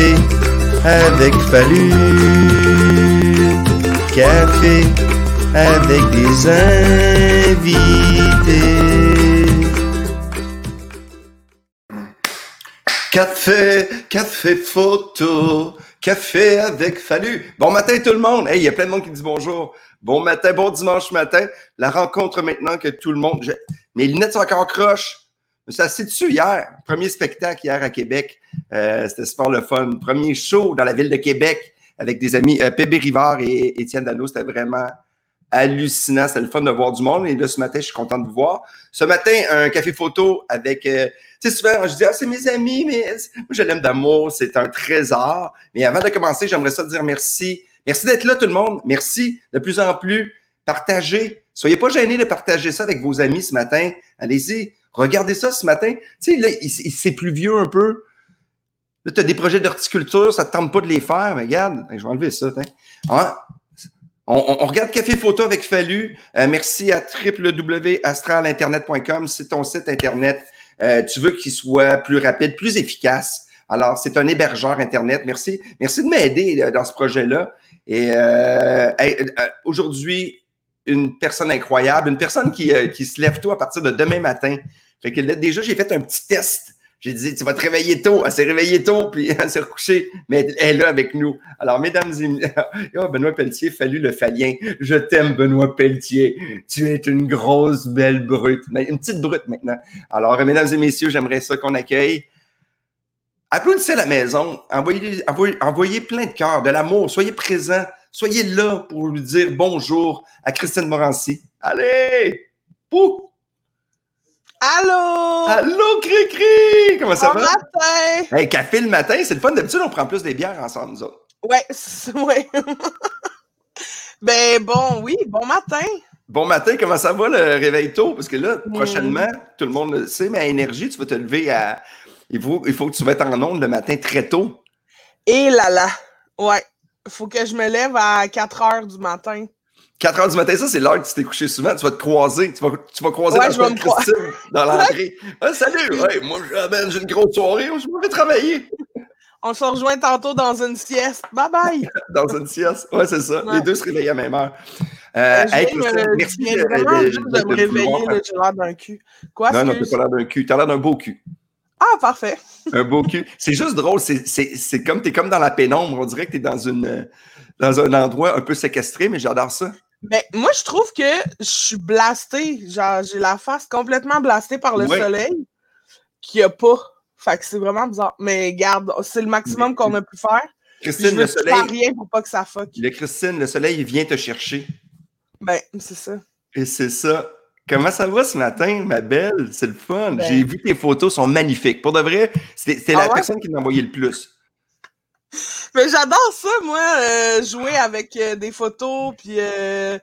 Café avec Fallu. Café avec des invités. Café, café photo, café avec Fallu. Bon matin tout le monde. Hey, il y a plein de monde qui dit bonjour. Bon matin, bon dimanche matin. La rencontre maintenant que tout le monde. Mes lunettes sont encore croches. Me suis assis dessus hier. Premier spectacle hier à Québec. Euh, C'était super le fun. Premier show dans la ville de Québec avec des amis euh, Pébé Rivard et Étienne Dano. C'était vraiment hallucinant. C'était le fun de voir du monde. Et là, ce matin, je suis content de vous voir. Ce matin, un café photo avec. euh, tu sais, souvent, je dis, ah, c'est mes amis, mais moi, je l'aime d'amour. C'est un trésor. Mais avant de commencer, j'aimerais ça dire merci. Merci d'être là, tout le monde. Merci de plus en plus. Partagez. Soyez pas gênés de partager ça avec vos amis ce matin. Allez-y. Regardez ça ce matin. Tu sais, là, c'est plus vieux un peu. Là, tu as des projets d'horticulture, ça ne te tente pas de les faire, mais regarde, je vais enlever ça. Ah, on, regarde Café Photo avec Fallu. Euh, merci à www.astralinternet.com. C'est ton site Internet. Euh, tu veux qu'il soit plus rapide, plus efficace. Alors, c'est un hébergeur Internet. Merci. Merci de m'aider euh, dans ce projet-là. Et aujourd'hui, une personne incroyable, une personne qui, euh, qui se lève tôt à partir de demain matin. Fait déjà, j'ai fait un petit test. J'ai dit, tu vas te réveiller tôt. Elle s'est réveillée tôt, puis elle s'est recouchée, mais elle est là avec nous. Alors, mesdames et messieurs, oh, Benoît Pelletier, fallu le falien. Je t'aime, Benoît Pelletier. Tu es une grosse, belle brute. Une petite brute maintenant. Alors, mesdames et messieurs, j'aimerais ça qu'on accueille. Applaudissez à la maison. Envoyez, envoyez, envoyez plein de cœur, de l'amour. Soyez présents. Soyez là pour lui dire bonjour à Christine Morancy. Allez! Pouh! Allô? Allô, Cri-Cri! Comment ça bon va? matin! Hey, café le matin, c'est le fun. D'habitude, on prend plus des bières ensemble, nous autres. Ouais, ouais. ben bon, oui, bon matin. Bon matin, comment ça va le réveil tôt? Parce que là, prochainement, tout le monde le sait, mais à énergie, tu vas te lever à. Il faut, il faut que tu vas être en onde le matin très tôt. Et là là. Ouais. Faut que je me lève à 4 heures du matin. 4 heures du matin, ça, c'est l'heure que tu t'es couché souvent. Tu vas te croiser. Tu vas, tu vas croiser Ouais, dans je vais me dans l'entrée. Ah, salut! Ouais, moi, je- j'ai une grosse soirée. Je m'en vais travailler On se rejoint tantôt dans une sieste. Bye bye! dans une sieste. Ouais, c'est ça. Ouais. Les deux se réveillent à la même heure. Euh, je hey, me- merci je viens de, vraiment de- juste de- de me réveiller, j'ai l'air d'un cul. Quoi? Non, non, t'as pas l'air d'un cul. T'as l'air d'un beau cul. Ah, parfait. Un beau cul. C'est juste drôle. C'est, comme, t'es comme dans la pénombre. On dirait que t'es dans une, dans un endroit un peu séquestré, mais j'adore ça. Ben, moi, je trouve que je suis blastée. Genre, j'ai la face complètement blastée par le Ouais. soleil qu'il n'y a pas. Fait que c'est vraiment bizarre. Mais garde, c'est le maximum qu'on a pu faire. Christine, le soleil, rien pour pas que ça fuck. le Christine, le soleil, il vient te chercher. Ben, c'est ça. Et c'est ça. Comment ça va ce matin, ma belle? C'est le fun. Ben- J'ai vu tes photos, sont magnifiques. Pour de vrai, c'est, Ah la ouais? personne qui m'a envoyé le plus. Mais j'adore ça, moi, euh, jouer avec euh, des photos, puis euh,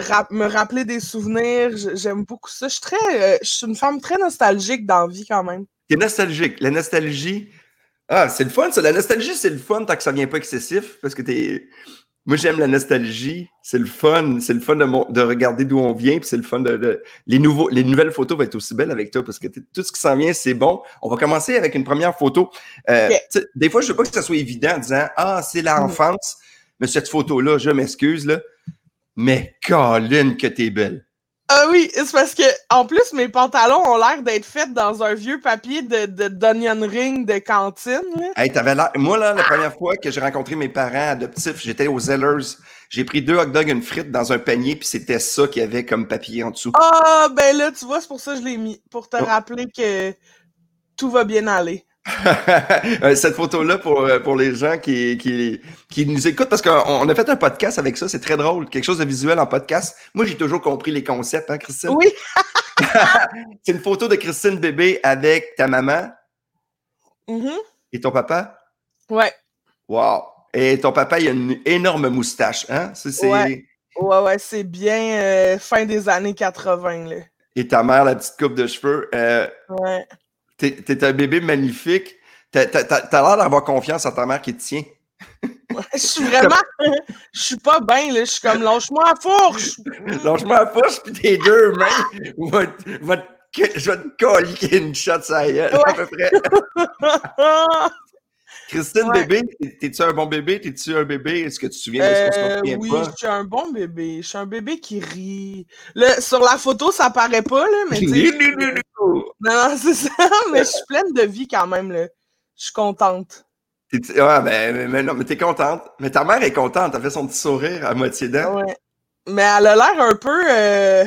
rap- me rappeler des souvenirs. J'aime beaucoup ça. Je suis très, je suis une femme très nostalgique dans la vie quand même. T'es nostalgique. La nostalgie. Ah, c'est le fun, ça. La nostalgie, c'est le fun tant que ça vient pas excessif. Parce que t'es. Moi, j'aime la nostalgie. C'est le fun. C'est le fun de, mon- de regarder d'où on vient. Puis c'est le fun de. de- Les, nouveaux, les nouvelles photos vont être aussi belles avec toi parce que tout ce qui s'en vient, c'est bon. On va commencer avec une première photo. Euh, Des fois, je veux pas que ça soit évident en disant Ah, c'est l'enfance. Mais cette photo-là, je m'excuse, là. Mais Colin, que t'es belle. Ah oui, c'est parce que en plus mes pantalons ont l'air d'être faits dans un vieux papier de d'onion ring de cantine. là. Hey, t'avais l'air. Moi, là, la première fois que j'ai rencontré mes parents adoptifs, j'étais aux Zellers. J'ai pris deux hot dogs, une frite dans un panier, puis c'était ça qu'il y avait comme papier en dessous. Ah ben là, tu vois, c'est pour ça que je l'ai mis pour te Oh. rappeler que tout va bien aller. Euh, Cette photo-là, pour, euh, pour les gens qui, qui, qui nous écoutent, parce qu'on on a fait un podcast avec ça, c'est très drôle. Quelque chose de visuel en podcast. Moi, j'ai toujours compris les concepts, hein, Christine? Oui, C'est une photo de Christine bébé avec ta maman mhm, et ton papa? ouais, Wow! Et ton papa, il a une énorme moustache, hein? Ça. Ouais. ouais, ouais, c'est bien euh, fin des années 80 là. Et ta mère, la petite coupe de cheveux. Euh, Ouais. T'es un bébé magnifique. T'as l'air d'avoir confiance en ta mère qui te tient. Je suis vraiment, je suis pas bien là. Je suis comme lâche-moi la fourche. Lâche-moi la poche, puis tes deux mains je vais te coller une shot ça y est, à peu près. Christine, bébé, t'es-tu un bon bébé? T'es-tu un bébé? Est-ce que tu te souviens de ce qu'on se euh, Oui, je suis un bon bébé. Je suis un bébé qui rit. Là, sur la photo, ça paraît pas, là, mais non, non, c'est ça, mais je suis pleine de vie quand même, là. Je suis contente. Ouais, ben, mais, non, mais t'es contente. Mais ta mère est contente. Elle fait son petit sourire à moitié dent. Ouais. Mais elle a l'air un peu. Euh,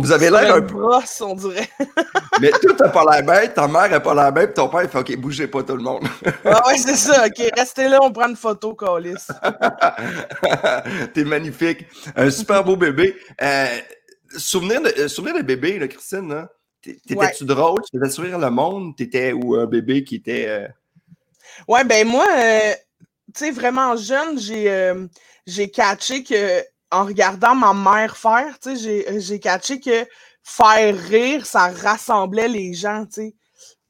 vous avait l'air un peu. brosse, on dirait. mais toi, t'as pas l'air bête, ta mère a pas l'air bête, ton père, il fait OK, bougez pas tout le monde. ah ouais, c'est ça. OK, restez là, on prend une photo, Calis. T'es magnifique. Un super beau bébé. Euh, souvenir, de, euh, souvenir de bébé, là, Christine, là. T'étais-tu drôle? Tu faisais sourire le monde? T'étais ou un bébé qui était. Euh... Ouais, ben moi, euh, tu sais, vraiment jeune, j'ai j'ai catché que en regardant ma mère faire, sais, j'ai catché que faire rire, ça rassemblait les gens, tu sais.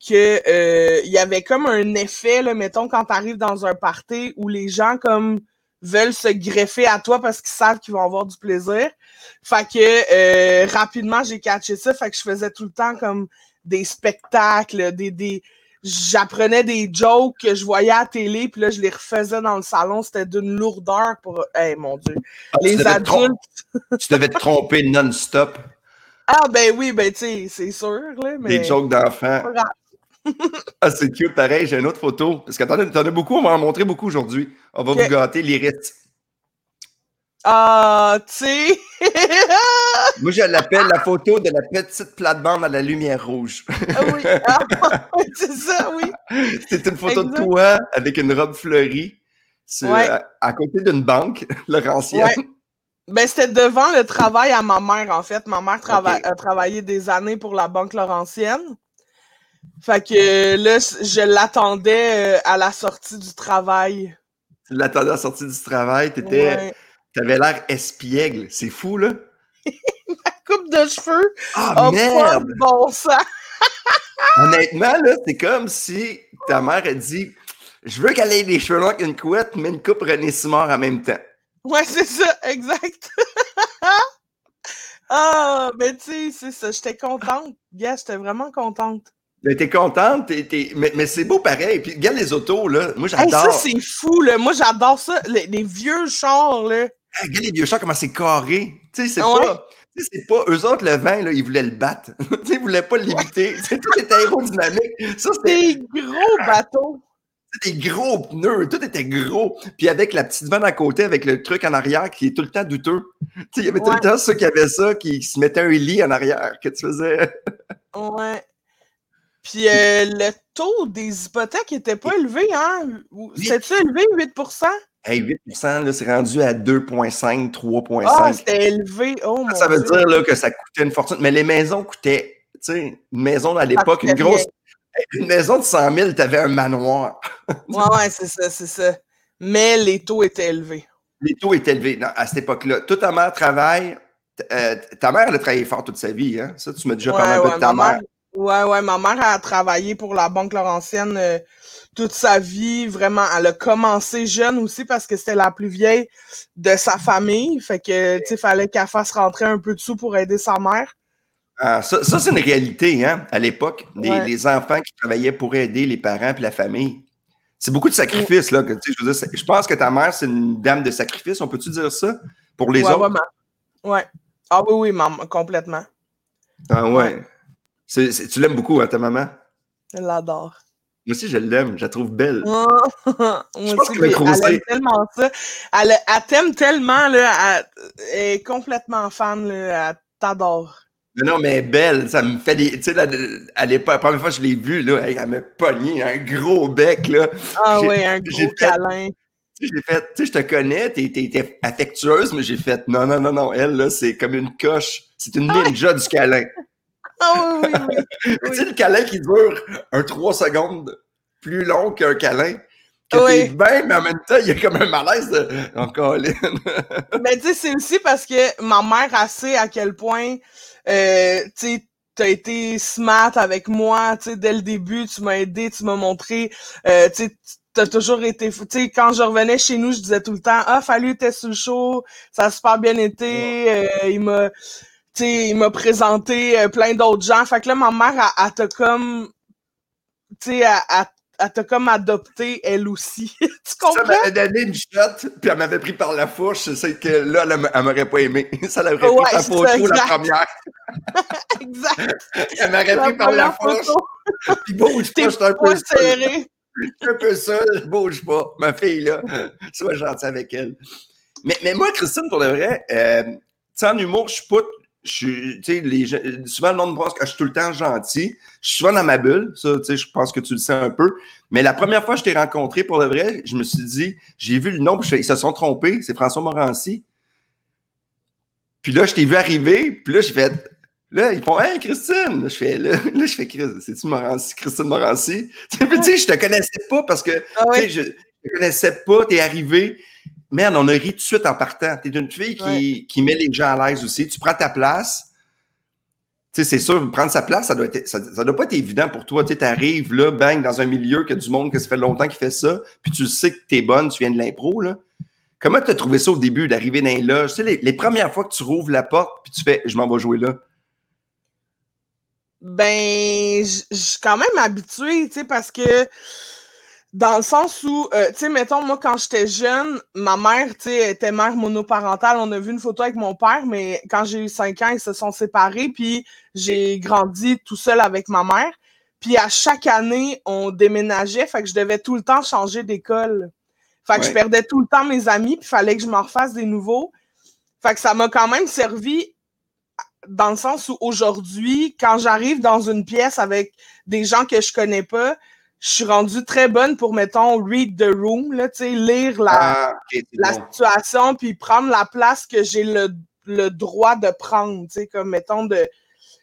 Que euh, il y avait comme un effet, là, mettons, quand tu dans un party où les gens comme veulent se greffer à toi parce qu'ils savent qu'ils vont avoir du plaisir. Fait que euh, rapidement, j'ai catché ça. Fait que je faisais tout le temps comme des spectacles, des, j'apprenais des jokes que je voyais à la télé, puis là, je les refaisais dans le salon. C'était d'une lourdeur pour. Eh mon Dieu. Ah, les adultes. tu devais te tromper non-stop. Ah, ben oui, ben tu sais, c'est sûr. Là, mais... Des jokes d'enfants. ah, c'est cute, pareil. J'ai une autre photo. Parce que t'en as, beaucoup, on va en montrer beaucoup aujourd'hui. On va vous gâter l'iris. Ah, tu sais. Moi, je l'appelle la photo de la petite plate-bande à la lumière rouge. ah oui, ah, c'est ça, oui. C'est une photo de toi avec une robe fleurie à, côté d'une banque, Laurentienne. Ouais. Ben, c'était devant le travail à ma mère, en fait. Ma mère a travaillé des années pour la Banque Laurentienne. Fait que là, je l'attendais euh, à la sortie du travail. Tu l'attendais à la sortie du travail? T'étais... T'avais l'air espiègle. C'est fou, là. Ma coupe de cheveux. Ah, merde! bon sang. Honnêtement, là, c'est comme si ta mère a dit Je veux qu'elle ait les cheveux longs avec une couette, mais une coupe René Simard en même temps. Ouais, c'est ça, exact. ah, mais tu sais, c'est ça. J'étais contente. Gars, j'étais vraiment contente. T'es contente, Mais, c'est beau pareil. Puis regarde les autos, là. Moi, j'adore. ça, c'est fou, là. Moi, j'adore ça. Les, vieux chars, là. Regarde les vieux chars, comment c'est carré. Tu sais, c'est pas. C'est pas eux autres, le vin, là, ils voulaient le battre. ils voulaient pas l'éviter. tout était aérodynamique. Ça, des gros bateaux. Des gros pneus, tout était gros. Puis avec la petite vanne à côté, avec le truc en arrière qui est tout le temps douteux. il y avait tout le temps ceux qui avaient ça, qui se mettaient un lit en arrière, que tu faisais. ouais. Puis euh, le taux des hypothèques n'était pas élevé, hein? C'était-tu élevé, 8 Hey, 8 là, c'est rendu à 2,5, 3,5. Ah, c'était élevé. Oh, mon Ça veut dire là, que ça coûtait une fortune. Mais les maisons coûtaient, tu sais, une maison à l'époque, une grosse. Une maison de 100 000, tu avais un manoir. ouais, ouais, c'est ça, c'est ça. Mais les taux étaient élevés. Les taux étaient élevés non, à cette époque-là. Toute ta mère travaille. Euh, ta mère, elle a travaillé fort toute sa vie, hein? Ça, tu m'as déjà parlé un peu de ta mère. Ouais, ouais, ma mère a travaillé pour la Banque Laurentienne euh, toute sa vie. Vraiment, elle a commencé jeune aussi parce que c'était la plus vieille de sa famille. Fait que, tu sais, fallait qu'elle fasse rentrer un peu de sous pour aider sa mère. Ah, ça, ça c'est une réalité, hein, à l'époque. Les, enfants qui travaillaient pour aider les parents et la famille. C'est beaucoup de sacrifices, là. Que, je, veux dire, je pense que ta mère, c'est une dame de sacrifice. On peut-tu dire ça? Pour les autres? Ouais. Ah oui, oui, maman, complètement. Ah ouais tu l'aimes beaucoup, hein, ta maman? Je l'adore. Moi aussi, je l'aime. Je la trouve belle. Moi aussi, elle aime tellement ça. Elle, t'aime tellement, là, elle, est complètement fan, là, elle t'adore. Mais non, mais belle, ça me fait des. Tu sais, à l'époque, la première fois que je l'ai vue, là, elle m'a pogné un gros bec, là. Ah oui, un gros câlin. J'ai fait, tu sais, je te connais, t'es affectueuse, mais j'ai fait, non, non, non, non, elle, là, c'est comme une coche. C'est une ninja du câlin. Ah oui, oui, oui. tu sais, le câlin qui dure un 3 secondes plus long qu'un câlin. Que oui. bien, mais en même temps, il y a comme un malaise de encore Mais tu sais, c'est aussi parce que ma mère a sait à quel point, euh, tu sais, t'as été smart avec moi, tu sais, dès le début, tu m'as aidé, tu m'as montré, euh, tu sais, t'as toujours été, tu sais, quand je revenais chez nous, je disais tout le temps, ah, fallu, t'es sous le show, ça a super bien été, euh, il m'a, sais, il m'a présenté euh, plein d'autres gens. Fait que là, ma mère, elle, t'a comme, tu sais, elle, elle t'a comme adopté elle aussi. tu comprends? Ça m'avait donné une shot, puis elle m'avait pris par la fourche. C'est que là, elle, m'aurait pas aimé. Ça l'aurait pris par photo la première. exact. Elle m'aurait pris par la fourche. puis bouge pas, je un peu serré. Je suis un peu seul, je bouge pas. Ma fille, là, sois gentil avec elle. Mais, mais moi, Christine, pour le vrai, euh, tu sais, en humour, je suis pas je suis, les, souvent le monde pense que je suis tout le temps gentil. Je suis souvent dans ma bulle, ça, tu sais, je pense que tu le sais un peu. Mais la première fois que je t'ai rencontré, pour le vrai, je me suis dit, j'ai vu le nom, puis ils se sont trompés, c'est François Morancy. Puis là, je t'ai vu arriver, puis là, j'ai fait, là, ils font, hey, Christine! je fais, là, là je fais, c'est-tu Morancy, Christine Morancy? tu sais, je te connaissais pas parce que, ah tu sais, je, je te connaissais pas, t'es arrivé merde, on a ri tout de suite en partant. Tu es une fille qui, qui, met les gens à l'aise aussi. Tu prends ta place. Tu sais, c'est sûr, prendre sa place, ça doit, être, ça, doit pas être évident pour toi. Tu arrives là, bang, dans un milieu que du monde que ça fait longtemps qu'il fait ça, puis tu sais que tu es bonne, tu viens de l'impro, là. Comment tu as trouvé ça au début, d'arriver dans les loges? Tu sais, les, les, premières fois que tu rouvres la porte, puis tu fais « je m'en vais jouer là ». Ben, je suis quand même habituée, tu sais, parce que dans le sens où, euh, tu sais, mettons, moi, quand j'étais jeune, ma mère, tu sais, était mère monoparentale. On a vu une photo avec mon père, mais quand j'ai eu cinq ans, ils se sont séparés, puis j'ai grandi tout seul avec ma mère. Puis à chaque année, on déménageait, fait que je devais tout le temps changer d'école. Fait que je perdais tout le temps mes amis, puis fallait que je m'en refasse des nouveaux. Fait que ça m'a quand même servi dans le sens où aujourd'hui, quand j'arrive dans une pièce avec des gens que je connais pas, je suis rendue très bonne pour, mettons, read the room, là, lire la, ah, la situation, puis prendre la place que j'ai le, le, droit de prendre, comme, mettons, de...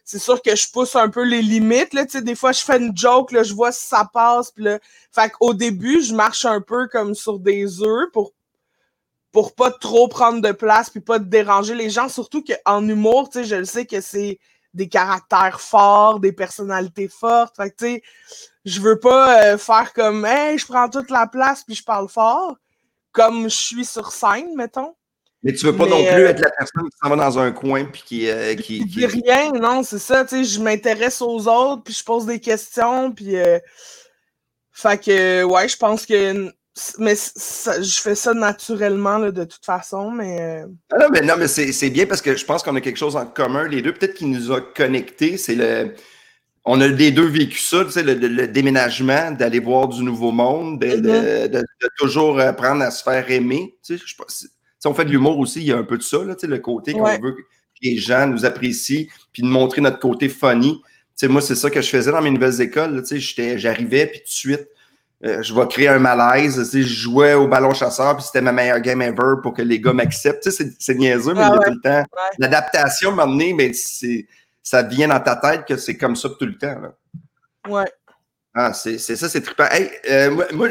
C'est sûr que je pousse un peu les limites, là, des fois, je fais une joke, là, je vois si ça passe, puis là... Fait qu'au début, je marche un peu comme sur des œufs pour pour pas trop prendre de place puis pas déranger les gens, surtout qu'en humour, tu sais, je le sais que c'est des caractères forts, des personnalités fortes. Fait que, tu sais, je veux pas euh, faire comme Hey, je prends toute la place puis je parle fort, comme je suis sur scène, mettons. Mais tu veux pas non plus euh, être la personne qui s'en va dans un coin puis qui. Euh, qui, qui... rien, non, c'est ça, tu sais, je m'intéresse aux autres puis je pose des questions puis. Fait que, ouais, je pense que. Mais je fais ça naturellement là, de toute façon, mais. Ah non, mais non, mais c'est bien parce que je pense qu'on a quelque chose en commun, les deux, peut-être qui nous a connectés, c'est le on a les deux vécu ça, tu sais, le, déménagement, d'aller voir du nouveau monde, de, mm-hmm. toujours apprendre à se faire aimer. Tu sais, je, on fait de l'humour aussi, il y a un peu de ça, là, tu sais, le côté qu'on veut que les gens nous apprécient, puis de montrer notre côté funny. Tu sais, moi, c'est ça que je faisais dans mes nouvelles écoles. Tu sais, j'arrivais, puis tout de suite, euh, je vais créer un malaise. Tu sais, je jouais au ballon chasseur, puis c'était ma meilleure game ever pour que les gars m'acceptent. Tu sais, c'est niaiseux, mais il y a tout le temps. L'adaptation, m'a amené, mais c'est ça vient dans ta tête que c'est comme ça tout le temps. Là. Ouais. Ah, c'est ça, c'est trippant. Hey, euh, moi,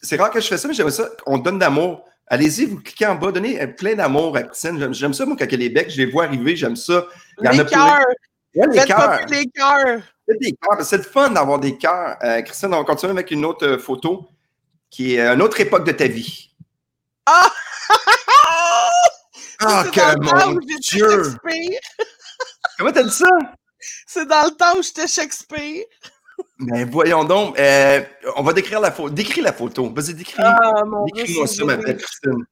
c'est rare que je fais ça, mais j'aime ça. On donne d'amour. Allez-y, vous cliquez en bas, donnez plein d'amour à Christine. J'aime ça, moi, quand a les becs, je les vois arriver, j'aime ça. Il y en les cœurs. les cœurs. les cœurs. C'est le fun d'avoir des cœurs. Euh, Christine, on va continuer avec une autre euh, photo qui est une autre époque de ta vie. Ah! ah, que mon Dieu! Comment t'as dit ça? C'est dans le temps où j'étais Shakespeare. Ben voyons donc. Euh, on va décrire la photo. Décris la photo. Vas-y, décris. Ah, Décris-moi ça, ma belle Christine.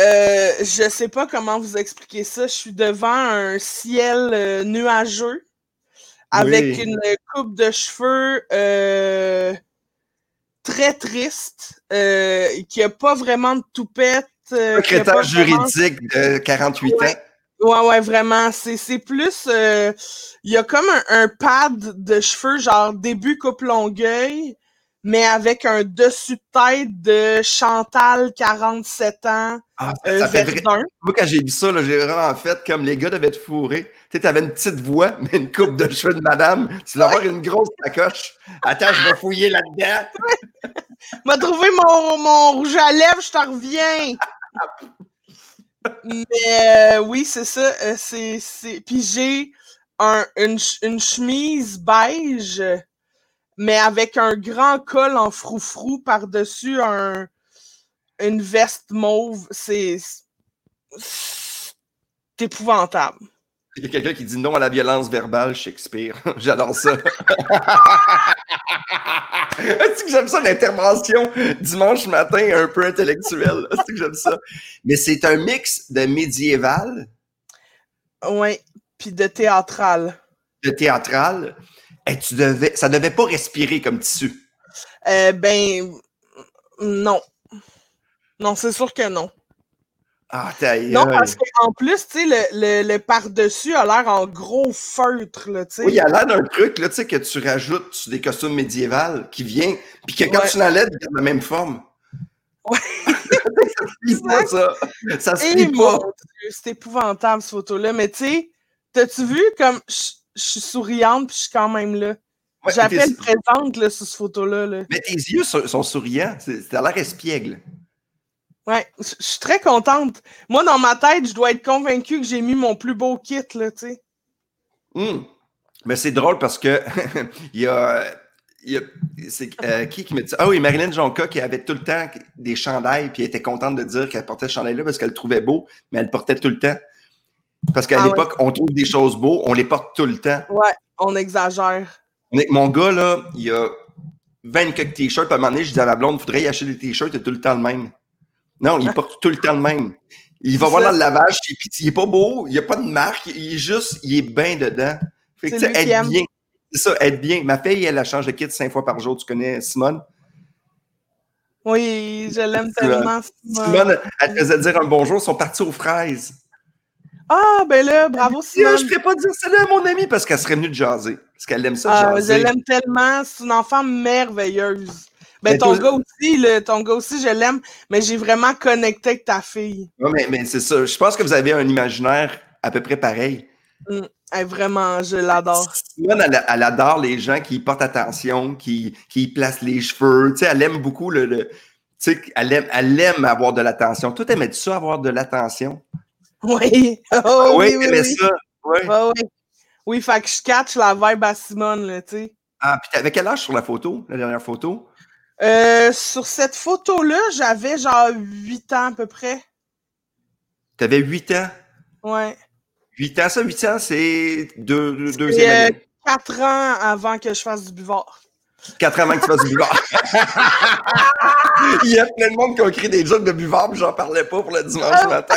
Euh, je sais pas comment vous expliquer ça. Je suis devant un ciel euh, nuageux avec une coupe de cheveux euh, très triste, qui a pas vraiment de toupette. Secrétaire juridique de 48 ans. Ouais, ouais, vraiment. C'est plus. Euh, il y a comme un, pad de cheveux, genre début coupe longueuil, mais avec un dessus de tête de Chantal, 47 ans. Ah, euh, Moi, quand j'ai vu ça, j'ai vraiment fait comme les gars devaient être fourrés. Tu sais, t'avais une petite voix, mais une coupe de cheveux de madame. Tu vas avoir une grosse sacoche. Attends, je vais fouiller là-dedans. M'a trouvé mon, mon rouge à lèvres, je t'en reviens. Mais euh, oui, c'est ça. Euh, c'est, Puis j'ai un, une, une, chemise beige, mais avec un grand col en froufrou par-dessus un, une veste mauve. C'est épouvantable. Il y a quelqu'un qui dit non à la violence verbale, Shakespeare. J'adore ça. Est-ce que j'aime ça, l'intervention dimanche matin un peu intellectuelle? Est-ce que j'aime ça? Mais c'est un mix de médiéval. Oui, puis de théâtral. De théâtral. Et tu devais, ça devait pas respirer comme tissu. Euh, ben, non. Non, c'est sûr que non. Ah, non, parce qu'en plus, tu sais, le, le, par-dessus a l'air en gros feutre, là, tu sais. Oui, il a l'air d'un truc, là, tu sais, que tu rajoutes sur des costumes médiévals qui vient, puis que quand tu l'enlèves, il a la même forme. Ouais. ça se plie pas, ça. Ça se plie pas. C'est épouvantable, cette photo-là. Mais tu sais, t'as-tu vu comme je suis souriante, puis je suis quand même là? Ouais, J'appelle présente, là, sur cette photo-là. Là. Mais tes yeux sont, sont souriants. T'as l'air espiègle. Ouais, je suis très contente. Moi, dans ma tête, je dois être convaincue que j'ai mis mon plus beau kit, là, tu sais. Hum. Mais c'est drôle parce que il y a. c'est euh, qui qui me dit Ah oui, Marilyn Jonca qui avait tout le temps des chandails, puis elle était contente de dire qu'elle portait ce chandail-là parce qu'elle le trouvait beau, mais elle le portait tout le temps. Parce qu'à ah l'époque, on trouve des choses beaux, on les porte tout le temps. Ouais, on exagère. Mon gars, là, il y a 24 t-shirts. À un moment donné, je dis à ma blonde, il faudrait y acheter des t-shirts tout le temps le même. Non, il porte tout le temps le même. Il va voir dans le lavage, puis il est pas beau, il n'y a pas de marque, il est juste, il est bien dedans. Fait que, tu être bien. C'est ça, être bien. Ma fille, elle, a changé de kit cinq fois par jour. Tu connais Simone? Oui, je l'aime tellement, Simone. Simone, elle faisait dire un bonjour, ils sont partis aux fraises. Ah, ben là, bravo Simone. Je ne ferais pas dire salut à mon amie parce qu'elle serait venue de jaser. Parce qu'elle aime ça, ah, Je l'aime tellement. C'est une enfant merveilleuse. Ben, ton gars aussi, le, ton gars aussi, je l'aime, mais j'ai vraiment connecté avec ta fille. Oui, mais, mais c'est ça. Je pense que vous avez un imaginaire à peu près pareil. Mmh. vraiment, je l'adore. Simone, elle, adore les gens qui portent attention, qui, qui placent les cheveux. Tu sais, elle aime beaucoup le. tu sais, elle aime, elle aime avoir de l'attention. Toi, t'aimais-tu ça, avoir de l'attention? Oui. Oh, oui, oui, oui, ça. Oui. oui. Oui, fait que je catch la vibe à Simone, là, tu sais. Ah, puis t'avais quel âge sur la photo, la dernière photo? Euh, sur cette photo-là, j'avais genre 8 ans à peu près. T'avais 8 ans? Ouais. 8 ans, ça, 8 ans, c'est deux, deux, deuxième euh, année. 4 ans avant que je fasse du buvard. 4 ans avant que tu fasses du buvard. Il y a plein de monde qui ont écrit des jokes de buvard, mais j'en parlais pas pour le dimanche matin.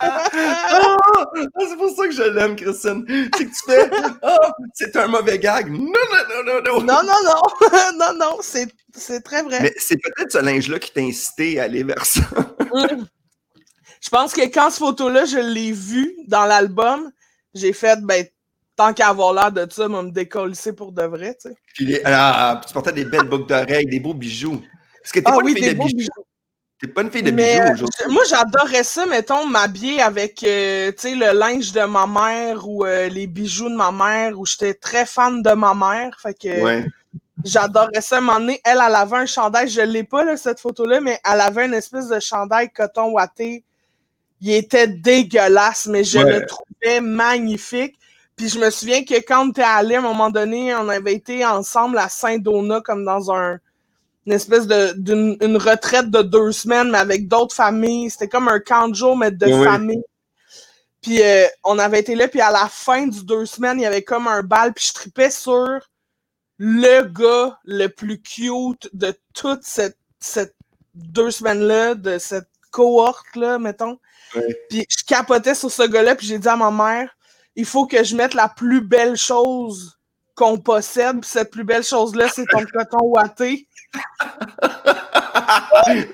Ah! Ah, c'est pour ça que je l'aime, Christine. C'est que tu fais oh, c'est un mauvais gag. Non, non, non, non, non. Non, non, non. non, non, c'est très vrai. Mais c'est peut-être ce linge-là qui t'a incité à aller vers ça. Mm. Je pense que quand cette photo-là, je l'ai vue dans l'album, j'ai fait, ben, tant qu'à avoir l'air de ça, me décoller pour de vrai, tu sais. Puis, ah, tu portais des belles boucles d'oreilles, des beaux bijoux. Parce que t'es ah, pas une fille de bijoux. T'es pas une fille de bijoux euh, aujourd'hui. Moi, j'adorais ça, mettons, m'habiller avec, euh, tu sais, le linge de ma mère ou euh, les bijoux de ma mère, où j'étais très fan de ma mère. Fait que j'adorais ça. Donné, elle, elle avait un chandail, je l'ai pas, là, cette photo-là, mais elle avait une espèce de chandail coton ouaté. Il était dégueulasse, mais je le trouvais magnifique. Puis je me souviens que quand t'es allé, à un moment donné, on avait été ensemble à Saint-Donat, comme dans un une espèce de d'une une retraite de deux semaines, mais avec d'autres familles. C'était comme un camp de jour, mais de famille. Puis euh, on avait été là, puis à la fin du deux semaines, il y avait comme un bal, puis je tripais sur le gars le plus cute de toute cette, cette deux semaines-là, de cette cohorte-là, mettons. Puis je capotais sur ce gars-là, puis j'ai dit à ma mère, il faut que je mette la plus belle chose qu'on possède, puis cette plus belle chose-là, c'est ton coton ouaté